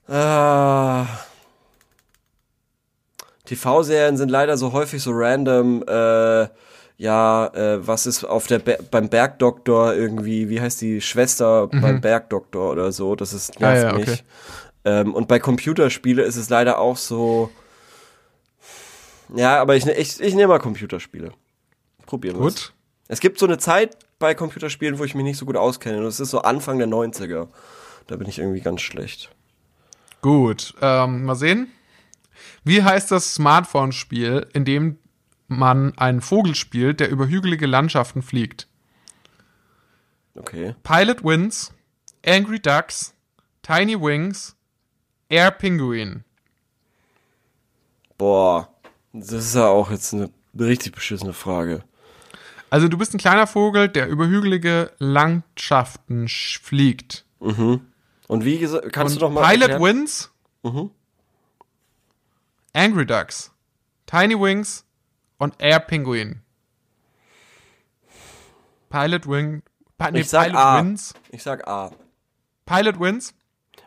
Ah. TV-Serien sind leider so häufig so random. Äh, ja, äh, was ist auf der Be beim Bergdoktor irgendwie? Wie heißt die Schwester beim Bergdoktor oder so? Das ist nervt Mhm. Ah, ja, okay. mich. Ähm, und bei Computerspiele ist es leider auch so. Ja, aber ich, ne- ich, ich nehme mal Computerspiele. Probieren wir Gut. Es gibt so eine Zeit bei Computerspielen, wo ich mich nicht so gut auskenne. Und das ist so Anfang der 90er. Da bin ich irgendwie ganz schlecht. Gut. Ähm, mal sehen. Wie heißt das Smartphone-Spiel, in dem man einen Vogel spielt, der über hügelige Landschaften fliegt? Okay. Pilot Wins, Angry Ducks, Tiny Wings, Air Penguin. Boah, das ist ja auch jetzt eine richtig beschissene Frage. Also du bist ein kleiner Vogel, der über hügelige Landschaften sch- fliegt. Und wie gesagt, kannst du doch mal Pilot erklären? Wins, Angry Ducks, Tiny Wings und Air Penguin. Pilot Wing, nee, Ich sag Pilot A. Wins, Ich sag A. Pilot Wins,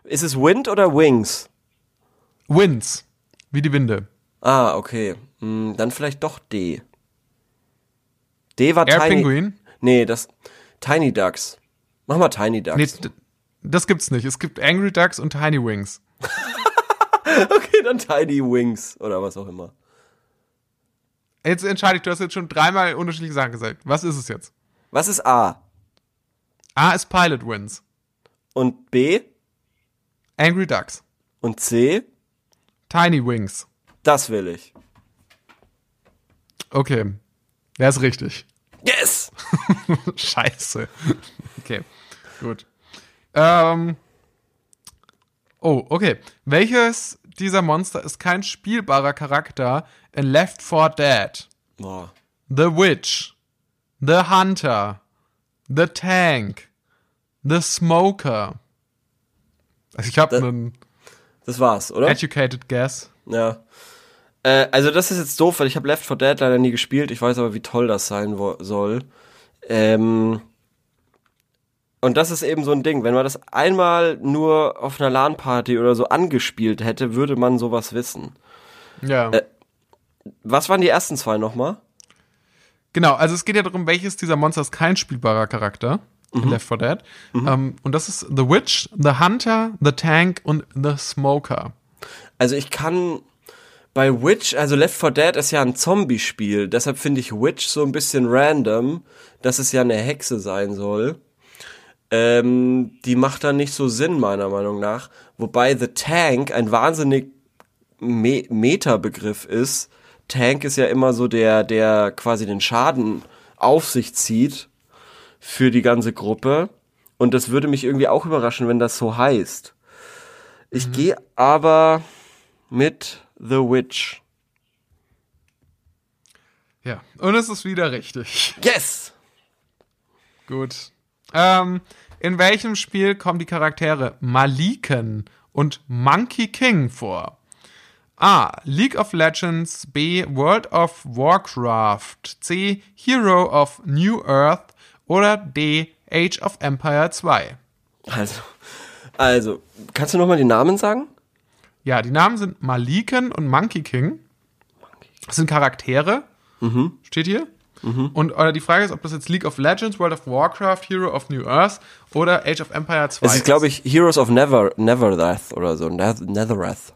Ist es Wind oder Wings? Wins, wie die Winde. Ah, okay. Hm, dann vielleicht doch D. D war Air Tiny. Penguin? Nee, das Tiny Ducks. Mach mal Tiny Ducks. Nee, das gibt's nicht. Es gibt Angry Ducks und Tiny Wings. Okay, dann Tiny Wings oder was auch immer. Jetzt entscheide ich, du hast jetzt schon dreimal unterschiedliche Sachen gesagt. Was ist es jetzt? Was ist A? A ist Pilot Wins. Und B? Angry Ducks. Und C? Tiny Wings. Das will ich. Okay. Der ist richtig. Yes! Scheiße. Okay. Gut. Ähm. Oh, okay. Welches dieser Monster ist kein spielbarer Charakter in Left 4 Dead? Boah. The Witch, The Hunter, The Tank, The Smoker. Also ich habe einen Das war's, oder? educated guess. Ja. Äh, also das ist jetzt doof, weil ich habe Left 4 Dead leider nie gespielt. Ich weiß aber, wie toll das sein soll. Ähm, und das ist eben so ein Ding. Wenn man das einmal nur auf einer LAN-Party oder so angespielt hätte, würde man sowas wissen. Ja. Äh. Was waren die ersten zwei nochmal? Genau, also es geht ja darum, welches dieser Monster ist kein spielbarer Charakter Mhm. in Left 4 Dead. Ähm, und das ist The Witch, The Hunter, The Tank und The Smoker. Also ich kann bei Witch, also Left 4 Dead ist ja ein Zombie-Spiel, deshalb finde ich Witch so ein bisschen random, dass es ja eine Hexe sein soll. Ähm, die macht dann nicht so Sinn, meiner Meinung nach. Wobei The Tank ein wahnsinnig Me Meta-Begriff ist. Tank ist ja immer so der, der quasi den Schaden auf sich zieht für die ganze Gruppe. Und das würde mich irgendwie auch überraschen, wenn das so heißt. Ich gehe aber mit The Witch. Ja, und es ist wieder richtig. Yes! Gut. Ähm, in welchem Spiel kommen die Charaktere Maliken und Monkey King vor? A. League of Legends. B. World of Warcraft. C. Hero of New Earth. Oder D. Age of Empire 2. Also, also, kannst du nochmal die Namen sagen? Ja, die Namen sind Maliken und Monkey King. Das sind Charaktere. Steht hier. Und äh, die Frage ist, ob das jetzt League of Legends, World of Warcraft, Hero of New Earth oder Age of Empire 2 Es ist, glaube ich, Heroes of Never, Neverrath oder so. Neth- Netherrath.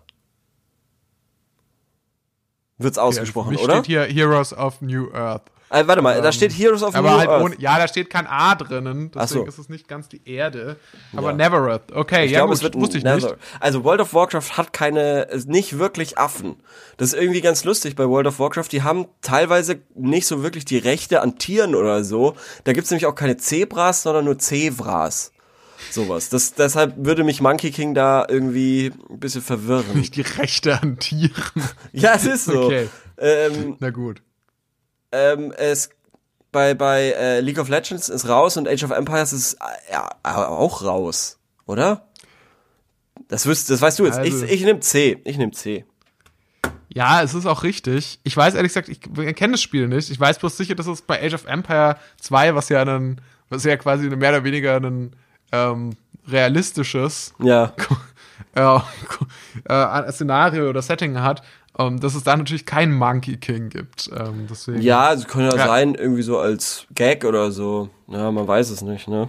Wird's ausgesprochen, Für mich oder? steht hier Heroes of New Earth. Äh, warte mal, da steht Heroes of Aber New halt Earth. ohne, ja, da steht kein A drinnen, deswegen so. ist es nicht ganz die Erde. Aber Ja. Nevereth, okay, Ich ja glaube, gut, es wird wusste ich Nether. nicht. Also World of Warcraft hat keine, ist nicht wirklich Affen. Das ist irgendwie ganz lustig bei World of Warcraft. Die haben teilweise nicht so wirklich die Rechte an Tieren oder so. Da gibt's nämlich auch keine Zebras, sondern nur Zevras. Sowas. Das, deshalb würde mich Monkey King da irgendwie ein bisschen verwirren. Nicht die Rechte an Tieren. Ja, es ist so. Okay. Ähm, Na gut. Ähm, es bei bei äh, League of Legends ist raus und Age of Empires ist äh, ja, auch raus, oder? Das wüsst, das weißt du jetzt. Also- ich ich nehme C. Ich nehme C. Ja, es ist auch richtig. Ich weiß ehrlich gesagt, ich kenne das Spiel nicht. Ich weiß bloß sicher, dass es bei Age of Empire 2, was ja ein, was ja quasi mehr oder weniger ein ähm, realistisches Ja. äh, äh, Szenario oder Setting hat, ähm, dass es da natürlich keinen Monkey King gibt. Ähm, deswegen, Ja, es kann ja, Ja. sein, irgendwie so als Gag oder so. Ja, man weiß es nicht, ne?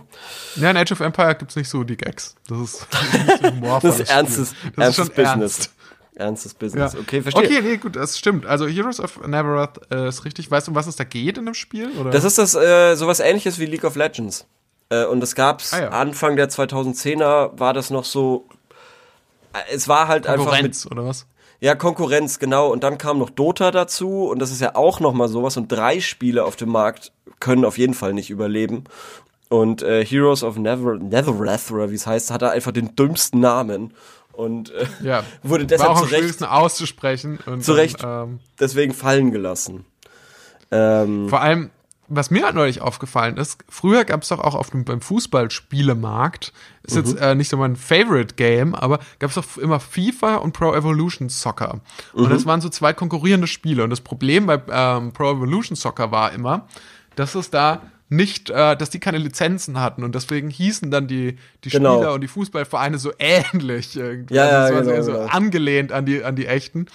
Ja, in Age of Empire gibt's nicht so die Gags. Das ist, das ist, humorvolles Das ist ernstes. Das ernstes ist Business. ernst. Ernstes Ja. Business. Okay, verstehe. Okay, nee, gut, das stimmt. Also Heroes of Neverrath äh, ist richtig. Weißt du, um was es da geht in dem Spiel? Oder? Das ist das äh, sowas ähnliches wie League of Legends. Äh, und das gab's Ah, ja. Anfang der 2010er war das noch so äh, es war halt einfach mit Konkurrenz, oder was? Ja Konkurrenz genau und dann kam noch Dota dazu und das ist ja auch noch mal sowas und drei Spiele auf dem Markt können auf jeden Fall nicht überleben. Und äh, Heroes of Never Netherrath oder wie es heißt, hat er einfach den dümmsten Namen und äh, Ja. wurde War deshalb auch am zu Recht schwierigsten auszusprechen. Und Zu Recht. Dann, ähm, deswegen fallen gelassen. Ähm, vor allem, was mir halt neulich aufgefallen ist, früher gab es doch auch auf dem, beim Fußballspielemarkt, ist Mhm. jetzt äh, nicht so mein Favorite Game, aber gab es doch immer FIFA und Pro Evolution Soccer. Mhm. Und das waren so zwei konkurrierende Spiele. Und das Problem bei ähm, Pro Evolution Soccer war immer, dass es da nicht, äh, dass die keine Lizenzen hatten und deswegen hießen dann die, die Genau. Spieler und die Fußballvereine so ähnlich irgendwie. Ja, ja, also war genau, so, genau. angelehnt an die, an die echten.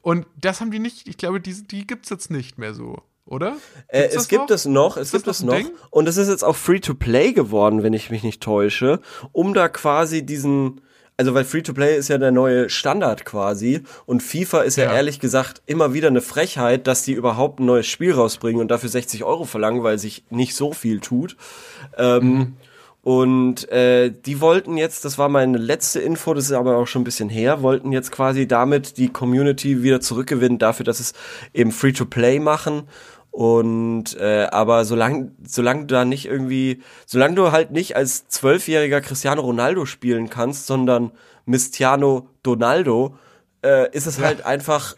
Und das haben die nicht, ich glaube, die, die gibt's jetzt nicht mehr so, oder? Äh, es gibt noch? es noch, es gibt es noch Ding? Und es ist jetzt auch Free-to-Play geworden, wenn ich mich nicht täusche, um da quasi diesen, also weil Free-to-Play ist ja der neue Standard quasi und FIFA ist ja. Ja. ehrlich gesagt immer wieder eine Frechheit, dass die überhaupt ein neues Spiel rausbringen und dafür 60 Euro verlangen, weil sich nicht so viel tut. Ähm, Mhm. Und äh, die wollten jetzt, das war meine letzte Info, das ist aber auch schon ein bisschen her, wollten jetzt quasi damit die Community wieder zurückgewinnen dafür, dass es eben Free-to-Play machen. Und äh, aber solange solange du da nicht irgendwie, solange du halt nicht als zwölfjähriger Cristiano Ronaldo spielen kannst, sondern Mistiano Donaldo, äh, ist es halt einfach,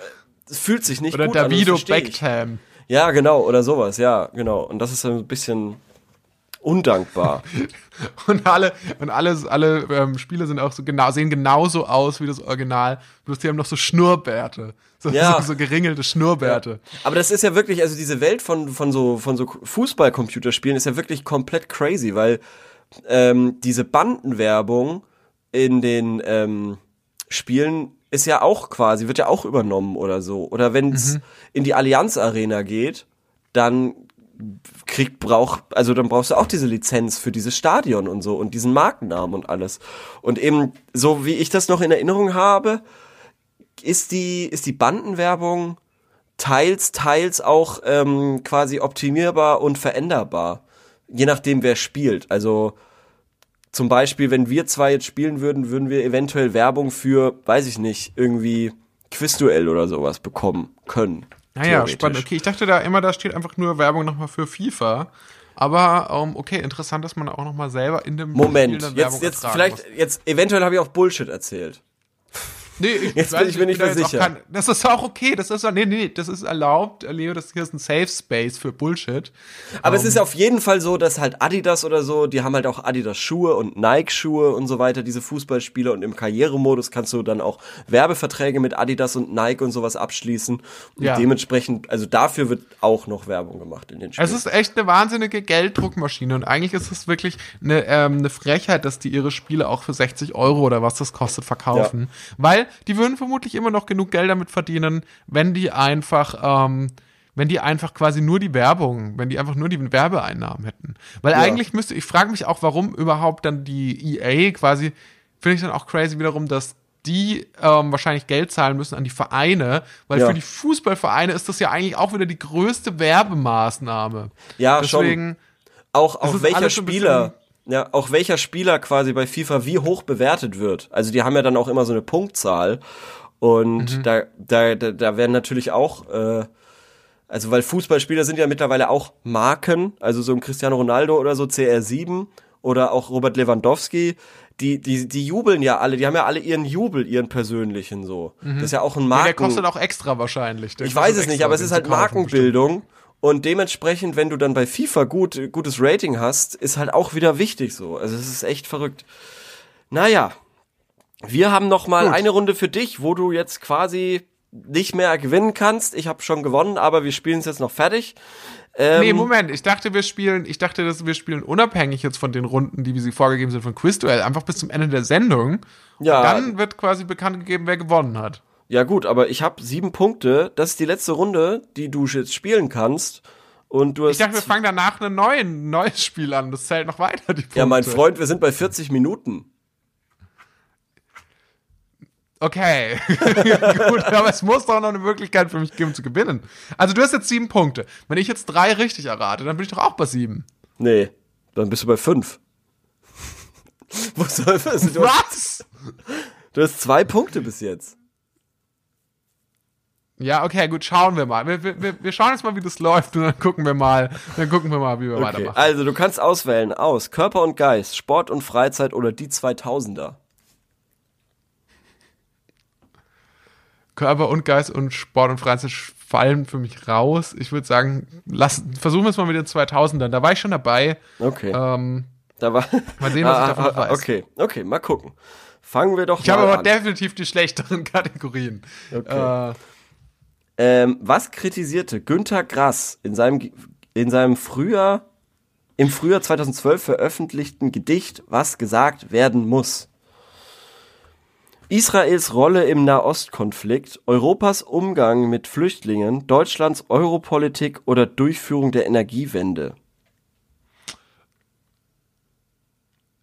es fühlt sich nicht Oder gut an. das Davido ich. Beckham. Ja, genau, oder sowas, ja, genau. Und das ist ein bisschen undankbar. Und alle, und alle, alle ähm, Spiele sind auch so genau, sehen genauso aus wie das Original. Bloß die haben noch so Schnurrbärte. So, Ja. so, so geringelte Schnurrbärte. Aber das ist ja wirklich, also diese Welt von, von so, von so Fußball-Computerspielen ist ja wirklich komplett crazy, weil ähm, diese Bandenwerbung in den ähm, Spielen ist ja auch quasi, wird ja auch übernommen oder so. Oder wenn es in die Allianz Arena geht, dann kriegt braucht also dann brauchst du auch diese Lizenz für dieses Stadion und so und diesen Markennamen und alles. Und eben so wie ich das noch in Erinnerung habe ist die ist die Bandenwerbung teils teils auch ähm, quasi optimierbar und veränderbar je nachdem wer spielt. Also zum Beispiel wenn wir zwei jetzt spielen würden würden wir eventuell Werbung für weiß ich nicht irgendwie Quizduell oder sowas bekommen können Naja, spannend. Okay, ich dachte da immer, da steht einfach nur Werbung nochmal für FIFA. Aber ähm, okay, interessant, dass man auch nochmal selber in dem Spiel Moment, dann jetzt, Werbung jetzt vielleicht, muss. jetzt, eventuell habe ich auch Bullshit erzählt. Nee, ich Jetzt weiß bin ich mir nicht mehr sicher. kein- das ist auch okay. Das ist nee, nee, das ist erlaubt, Leo. Das hier ist ein Safe Space für Bullshit. Aber es ist auf jeden Fall so, dass halt Adidas oder so, die haben halt auch Adidas Schuhe und Nike Schuhe und so weiter, diese Fußballspieler und im Karrieremodus kannst du dann auch Werbeverträge mit Adidas und Nike und sowas abschließen. Und Ja. dementsprechend, also dafür wird auch noch Werbung gemacht in den Spielen. Es ist echt eine wahnsinnige Gelddruckmaschine und eigentlich ist es wirklich eine, ähm, eine Frechheit, dass die ihre Spiele auch für 60 Euro oder was das kostet verkaufen. Weil die würden vermutlich immer noch genug Geld damit verdienen, wenn die einfach, ähm, wenn die einfach quasi nur die Werbung, wenn die einfach nur die Werbeeinnahmen hätten. Weil eigentlich müsste, ich frage mich auch, warum überhaupt dann die EA quasi, finde ich dann auch crazy wiederum, dass die ähm, wahrscheinlich Geld zahlen müssen an die Vereine, weil Ja. für die Fußballvereine ist das ja eigentlich auch wieder die größte Werbemaßnahme. ja, Deswegen, schon. Auch, ist welcher Spieler, ja, auch welcher Spieler quasi bei FIFA wie hoch bewertet wird. Also die haben ja dann auch immer so eine Punktzahl. Und Mhm. da, da, da, da werden natürlich auch, äh, also weil Fußballspieler sind ja mittlerweile auch Marken, also so ein Cristiano Ronaldo oder so CR7 oder auch Robert Lewandowski, die, die, die jubeln ja alle, die haben ja alle ihren Jubel, ihren persönlichen so. Das ist ja auch ein Ja, der Marken... kostet auch extra wahrscheinlich. Der Ich weiß es nicht, aber es ist halt Markenbildung. Und dementsprechend, wenn du dann bei FIFA gut, gutes Rating hast, ist halt auch wieder wichtig so. Also es ist echt verrückt. Naja, wir haben noch mal Gut. eine Runde für dich, wo du jetzt quasi nicht mehr gewinnen kannst. Ich habe schon gewonnen, aber wir spielen es jetzt noch fertig. Ähm, Nee, Moment, ich dachte, wir spielen, ich dachte, dass wir spielen unabhängig jetzt von den Runden, die wie sie vorgegeben sind von Quizduell, einfach bis zum Ende der Sendung. Ja. Dann wird quasi bekannt gegeben, wer gewonnen hat. Ja gut, aber ich habe sieben Punkte. Das ist die letzte Runde, die du jetzt spielen kannst. Und du hast Ich dachte, wir fangen danach ein neuen, neues Spiel an. Das zählt noch weiter, die Punkte. ja, mein Freund, wir sind bei 40 Minuten. Okay. Gut, aber es muss doch noch eine Möglichkeit für mich geben zu gewinnen. Also du hast jetzt sieben Punkte. Wenn ich jetzt drei richtig errate, dann bin ich doch auch bei sieben. Nee, dann bist du bei fünf. Wo soll das? Du hast, Was? du hast zwei Punkte bis jetzt. Ja, okay, gut, schauen wir mal. Wir, wir, wir- schauen jetzt mal, wie das läuft und dann gucken wir mal, dann gucken wir mal, wie wir Okay. weitermachen. Also du kannst auswählen aus Körper und Geist, Sport und Freizeit oder die 2000er. Körper und Geist und Sport und Freizeit fallen für mich raus. Ich würde sagen, lass, versuchen wir es mal mit den 2000ern. Da war ich schon dabei. Okay. Ähm, da war. mal sehen, was ich davon noch weiß. Okay, okay, mal gucken. Fangen wir doch ich habe mal aber an. definitiv die schlechteren Kategorien. Okay. Äh, Ähm, was kritisierte Günter Grass in seinem, in seinem Frühjahr, im Frühjahr 2012 veröffentlichten Gedicht Was gesagt werden muss? Israels Rolle im Nahostkonflikt, Europas Umgang mit Flüchtlingen, Deutschlands Europolitik oder Durchführung der Energiewende?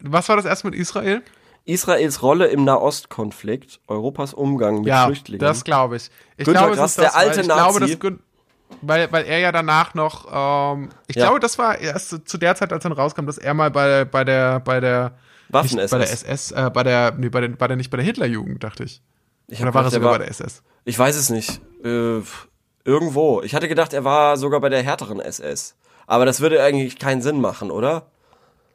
was war das erst mit Israel? Israels Rolle im Nahostkonflikt, Europas Umgang mit Ja, Flüchtlingen. das glaube ich. Ich Günter glaube, Grass, ist das, der alte weil ich glaube, Nazi. Gün weil, weil er ja danach noch, ähm, ich Ja. glaube, das war erst zu- der Zeit, als dann rauskam, dass er mal bei, bei der, bei der, Waffen nicht bei der SS. SS, äh, bei der, nee, bei der, war der nicht bei der Hitlerjugend, dachte ich. Ich Oder war er sogar war- bei der SS? Ich weiß es nicht. Äh, irgendwo. Ich hatte gedacht, er war sogar bei der härteren SS. Aber das würde eigentlich keinen Sinn machen, oder?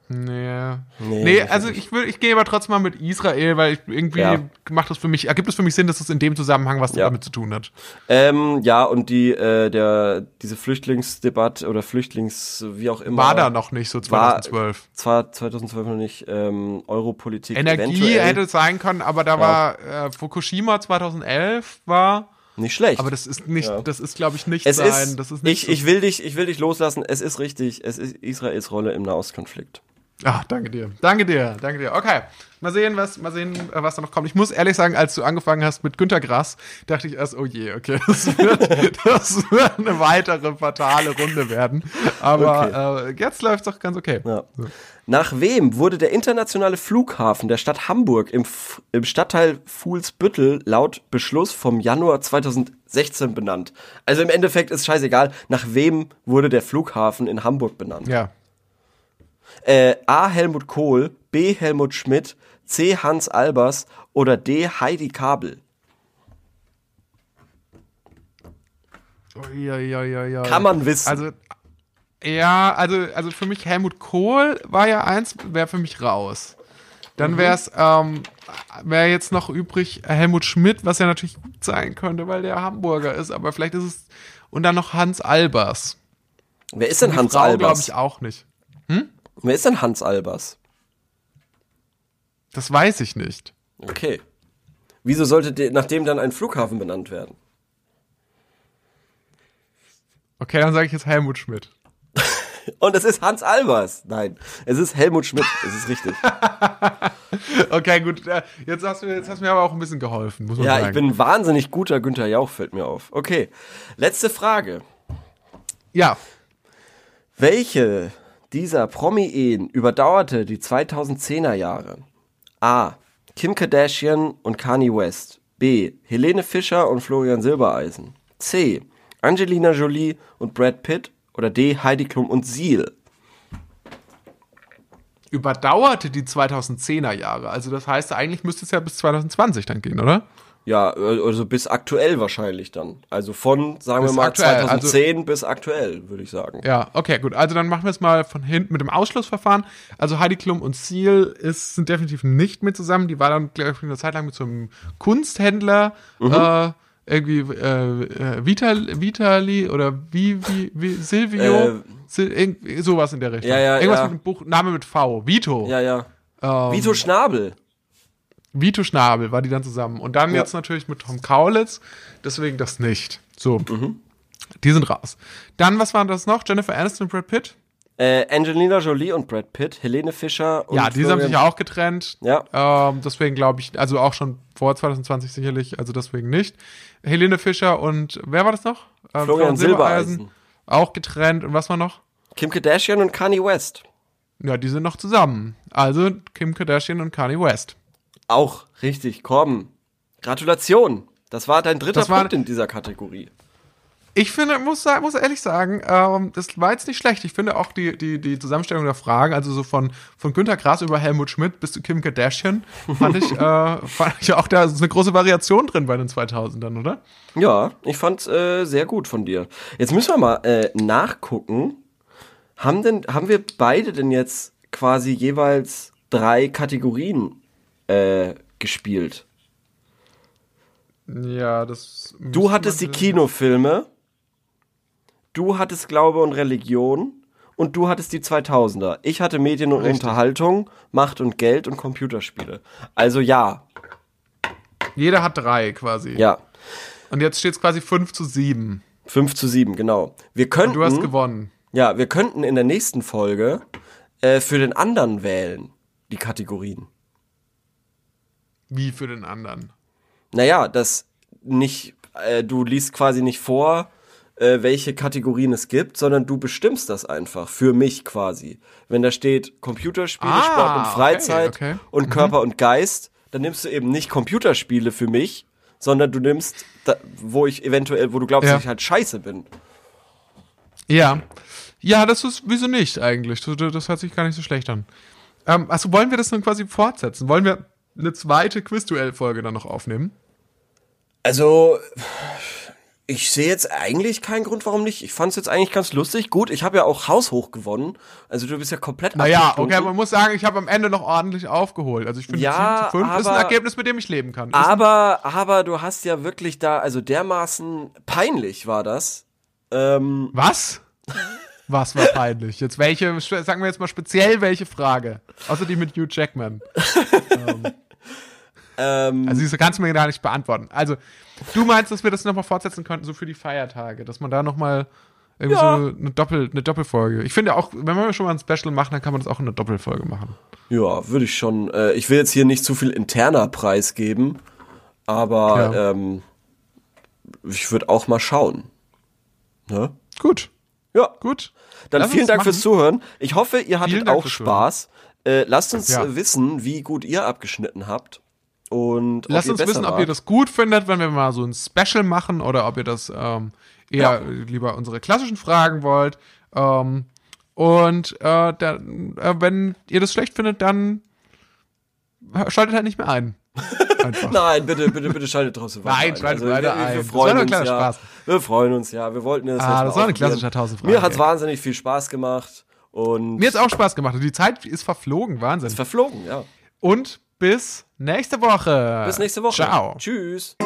Nee. Nee, Nee, das also ich will, ich gehe aber trotzdem mal mit Israel, weil ich irgendwie Ja. macht das für mich, ergibt es für mich Sinn, dass es in dem Zusammenhang was Ja. damit zu tun hat. Ähm, ja, und die, äh, der, diese Flüchtlingsdebatte oder Flüchtlings, wie auch immer. War da noch nicht so War- 2012. Zwar 2012 noch nicht, ähm, Europolitik. Energie eventuell. hätte es sein können, aber da war äh, Fukushima 2011 war, Nicht schlecht. aber das ist nicht, Ja. das ist glaube ich nicht es sein, ist, das ist nicht ich, ich will dich, ich will dich loslassen. Es ist richtig. Es ist Israels Rolle im Nahostkonflikt. Ah, danke dir. Danke dir, danke dir. Okay. Mal sehen, was, mal sehen, äh, was da noch kommt. Ich muss ehrlich sagen, als du angefangen hast mit Günter Grass, dachte ich erst, oh je, okay, das wird, das wird eine weitere fatale Runde werden. Aber äh, jetzt läuft's doch ganz okay. Ja. Nach wem wurde der internationale Flughafen der Stadt Hamburg im, F im Stadtteil Fuhlsbüttel laut Beschluss vom Januar 2016 benannt? Also im Endeffekt ist scheißegal, nach wem wurde der Flughafen in Hamburg benannt? Ja. Äh, A. Helmut Kohl, B. Helmut Schmidt, C. Hans Albers oder D. Heidi Kabel? Uiuiuiui. Kann man wissen. Also, ja, also, also für mich Helmut Kohl war ja eins, wäre für mich raus. Dann Mhm. wäre es, ähm, wäre jetzt noch übrig Helmut Schmidt, was ja natürlich gut sein könnte, weil der Hamburger ist, aber vielleicht ist es, und dann noch Hans Albers. Wer ist denn Hans Frau glaube Albers? ich auch nicht. Wer ist denn Hans Albers? Das weiß ich nicht. Okay. Wieso sollte nach dem dann ein Flughafen benannt werden? Okay, dann sage ich jetzt Helmut Schmidt. Und es ist Hans Albers. Nein, es ist Helmut Schmidt. Es ist richtig. Okay, gut, jetzt hast du, jetzt hast du mir aber auch ein bisschen geholfen, muss man Ja, sagen. ich bin ein wahnsinnig guter Günther Jauch, fällt mir auf. Okay, letzte Frage. ja, Welche dieser Promi-Ehen überdauerte die 2010er Jahre? A. Kim Kardashian und Kanye West. B. Helene Fischer und Florian Silbereisen. C. Angelina Jolie und Brad Pitt. Oder D. Heidi Klum und Seal. überdauerte die 2010er Jahre. Also das heißt, eigentlich müsste es ja bis 2020 dann gehen, oder? Ja, äh, also bis aktuell wahrscheinlich dann. Also von, sagen Bis wir mal, aktuell, also- 2010 bis aktuell, würde ich sagen. Ja, okay, gut. Also dann machen wir es mal von hinten mit dem Ausschlussverfahren. Also Heidi Klum und Seal ist, sind definitiv nicht mehr zusammen. Die war dann, glaube ich, eine Zeit lang mit so einem Kunsthändler, Mhm. äh, irgendwie äh, äh, Vital, Vitali oder wie, wie, wie Silvio, Äh, Sil, irgendwie sowas in der Richtung. Ja, ja, Irgendwas ja. mit dem Buch, Name mit V, Vito. Ja, ja. Ähm, Vito Schnabel. Vito Schnabel war die dann zusammen. Und dann Ja. jetzt natürlich mit Tom Kaulitz, deswegen das nicht. So. Mhm. Die sind raus. Dann, was waren das noch? Jennifer Aniston und Brad Pitt? Äh, Angelina Jolie und Brad Pitt, Helene Fischer und ja, die haben Florian- sich ja auch getrennt. Ja. Ähm, deswegen glaube ich, also auch schon vor 2020 sicherlich, also deswegen nicht. Helene Fischer und wer war das noch? Ähm, Florian Silbereisen. Auch getrennt. Und was war noch? Kim Kardashian und Kanye West. Ja, die sind noch zusammen. Also Kim Kardashian und Kanye West. Auch richtig, komm. Gratulation. Das war dein dritter war- Punkt in dieser Kategorie. Ich finde, muss, muss ehrlich sagen, ähm, das war jetzt nicht schlecht. Ich finde auch die, die, die Zusammenstellung der Fragen, also so von, von Günter Grass über Helmut Schmidt bis zu Kim Kardashian, fand ich, äh, fand ich auch da ist eine große Variation drin bei den 2000ern, oder? Ja, ich fand's äh, sehr gut von dir. Jetzt müssen wir mal äh, nachgucken. Haben denn, haben wir beide denn jetzt quasi jeweils drei Kategorien äh, gespielt? Ja, das. Du hattest die Kinofilme, du hattest Glaube und Religion und du hattest die 2000er. Ich hatte Medien und Richtig. Unterhaltung, Macht und Geld und Computerspiele. Also ja, Jeder hat drei quasi. ja. Und jetzt steht es quasi 5 zu 7. 5 zu 7, genau. Wir könnten, Du hast gewonnen. ja, wir könnten in der nächsten Folge äh, für den anderen wählen, die Kategorien. Wie für den anderen. Naja, das nicht, äh, du liest quasi nicht vor, äh, welche Kategorien es gibt, sondern du bestimmst das einfach für mich quasi. Wenn da steht Computerspiele, Ah, Sport und okay, Freizeit okay. und Körper und Geist, dann nimmst du eben nicht Computerspiele für mich, sondern du nimmst, da, wo ich eventuell, wo du glaubst, Ja. dass ich halt scheiße bin. Ja. Ja, das ist, wieso nicht eigentlich? Das, das hört sich gar nicht so schlecht an. Ähm, also wollen wir das dann quasi fortsetzen? Wollen wir eine zweite Quizduell-Folge dann noch aufnehmen? Also, ich sehe jetzt eigentlich keinen Grund, warum nicht. Ich fand es jetzt eigentlich ganz lustig. Gut, ich habe ja auch haushoch gewonnen. Also du bist ja komplett Naja, okay, man muss sagen, ich habe am Ende noch ordentlich aufgeholt. Also ich finde, Ja, 7 zu 5 ist ein Ergebnis, mit dem ich leben kann. Ist Aber, aber du hast ja wirklich da, also dermaßen peinlich war das. Ähm, Was? Was war peinlich? Jetzt welche, sagen wir jetzt mal speziell welche Frage. Außer die mit Hugh Jackman. ähm, Also diese kannst du mir gar nicht beantworten. Also, du meinst, dass wir das nochmal fortsetzen könnten, so für die Feiertage, dass man da nochmal irgendwie Ja. so eine, Doppel, eine Doppelfolge. Ich finde auch, wenn wir schon mal ein Special machen, dann kann man das auch in einer Doppelfolge machen. ja, würde ich schon. Äh, ich will jetzt hier nicht zu viel interner Preis geben, aber Ja. ähm, ich würde auch mal schauen. Ne? Gut, Ja. gut. Dann Lass vielen Dank machen. fürs Zuhören. Ich hoffe, ihr hattet auch Spaß. Äh, lasst uns Ja. wissen, wie gut ihr abgeschnitten habt. Und ob Lasst uns wissen, ob wart. ihr das gut findet, wenn wir mal so ein Special machen oder ob ihr das ähm, eher lieber unsere klassischen Fragen wollt. Ähm, und äh, dann, äh, wenn ihr das schlecht findet, dann schaltet halt nicht mehr ein. Nein, bitte, bitte, bitte schaltet trotzdem weiter Nein, ein. schaltet wir, weiter wir, ein. wir Das war freuen nur ein uns ja. Spaß. Wir freuen uns ja. Wir wollten das Ah, das war eine klassische 1000 Mir hat's Frage. wahnsinnig viel Spaß gemacht und Mir hat's auch Spaß gemacht. Und die Zeit ist verflogen. Wahnsinn. verflogen, ja. Und bis nächste Woche. Bis nächste Woche. Ciao. Tschüss.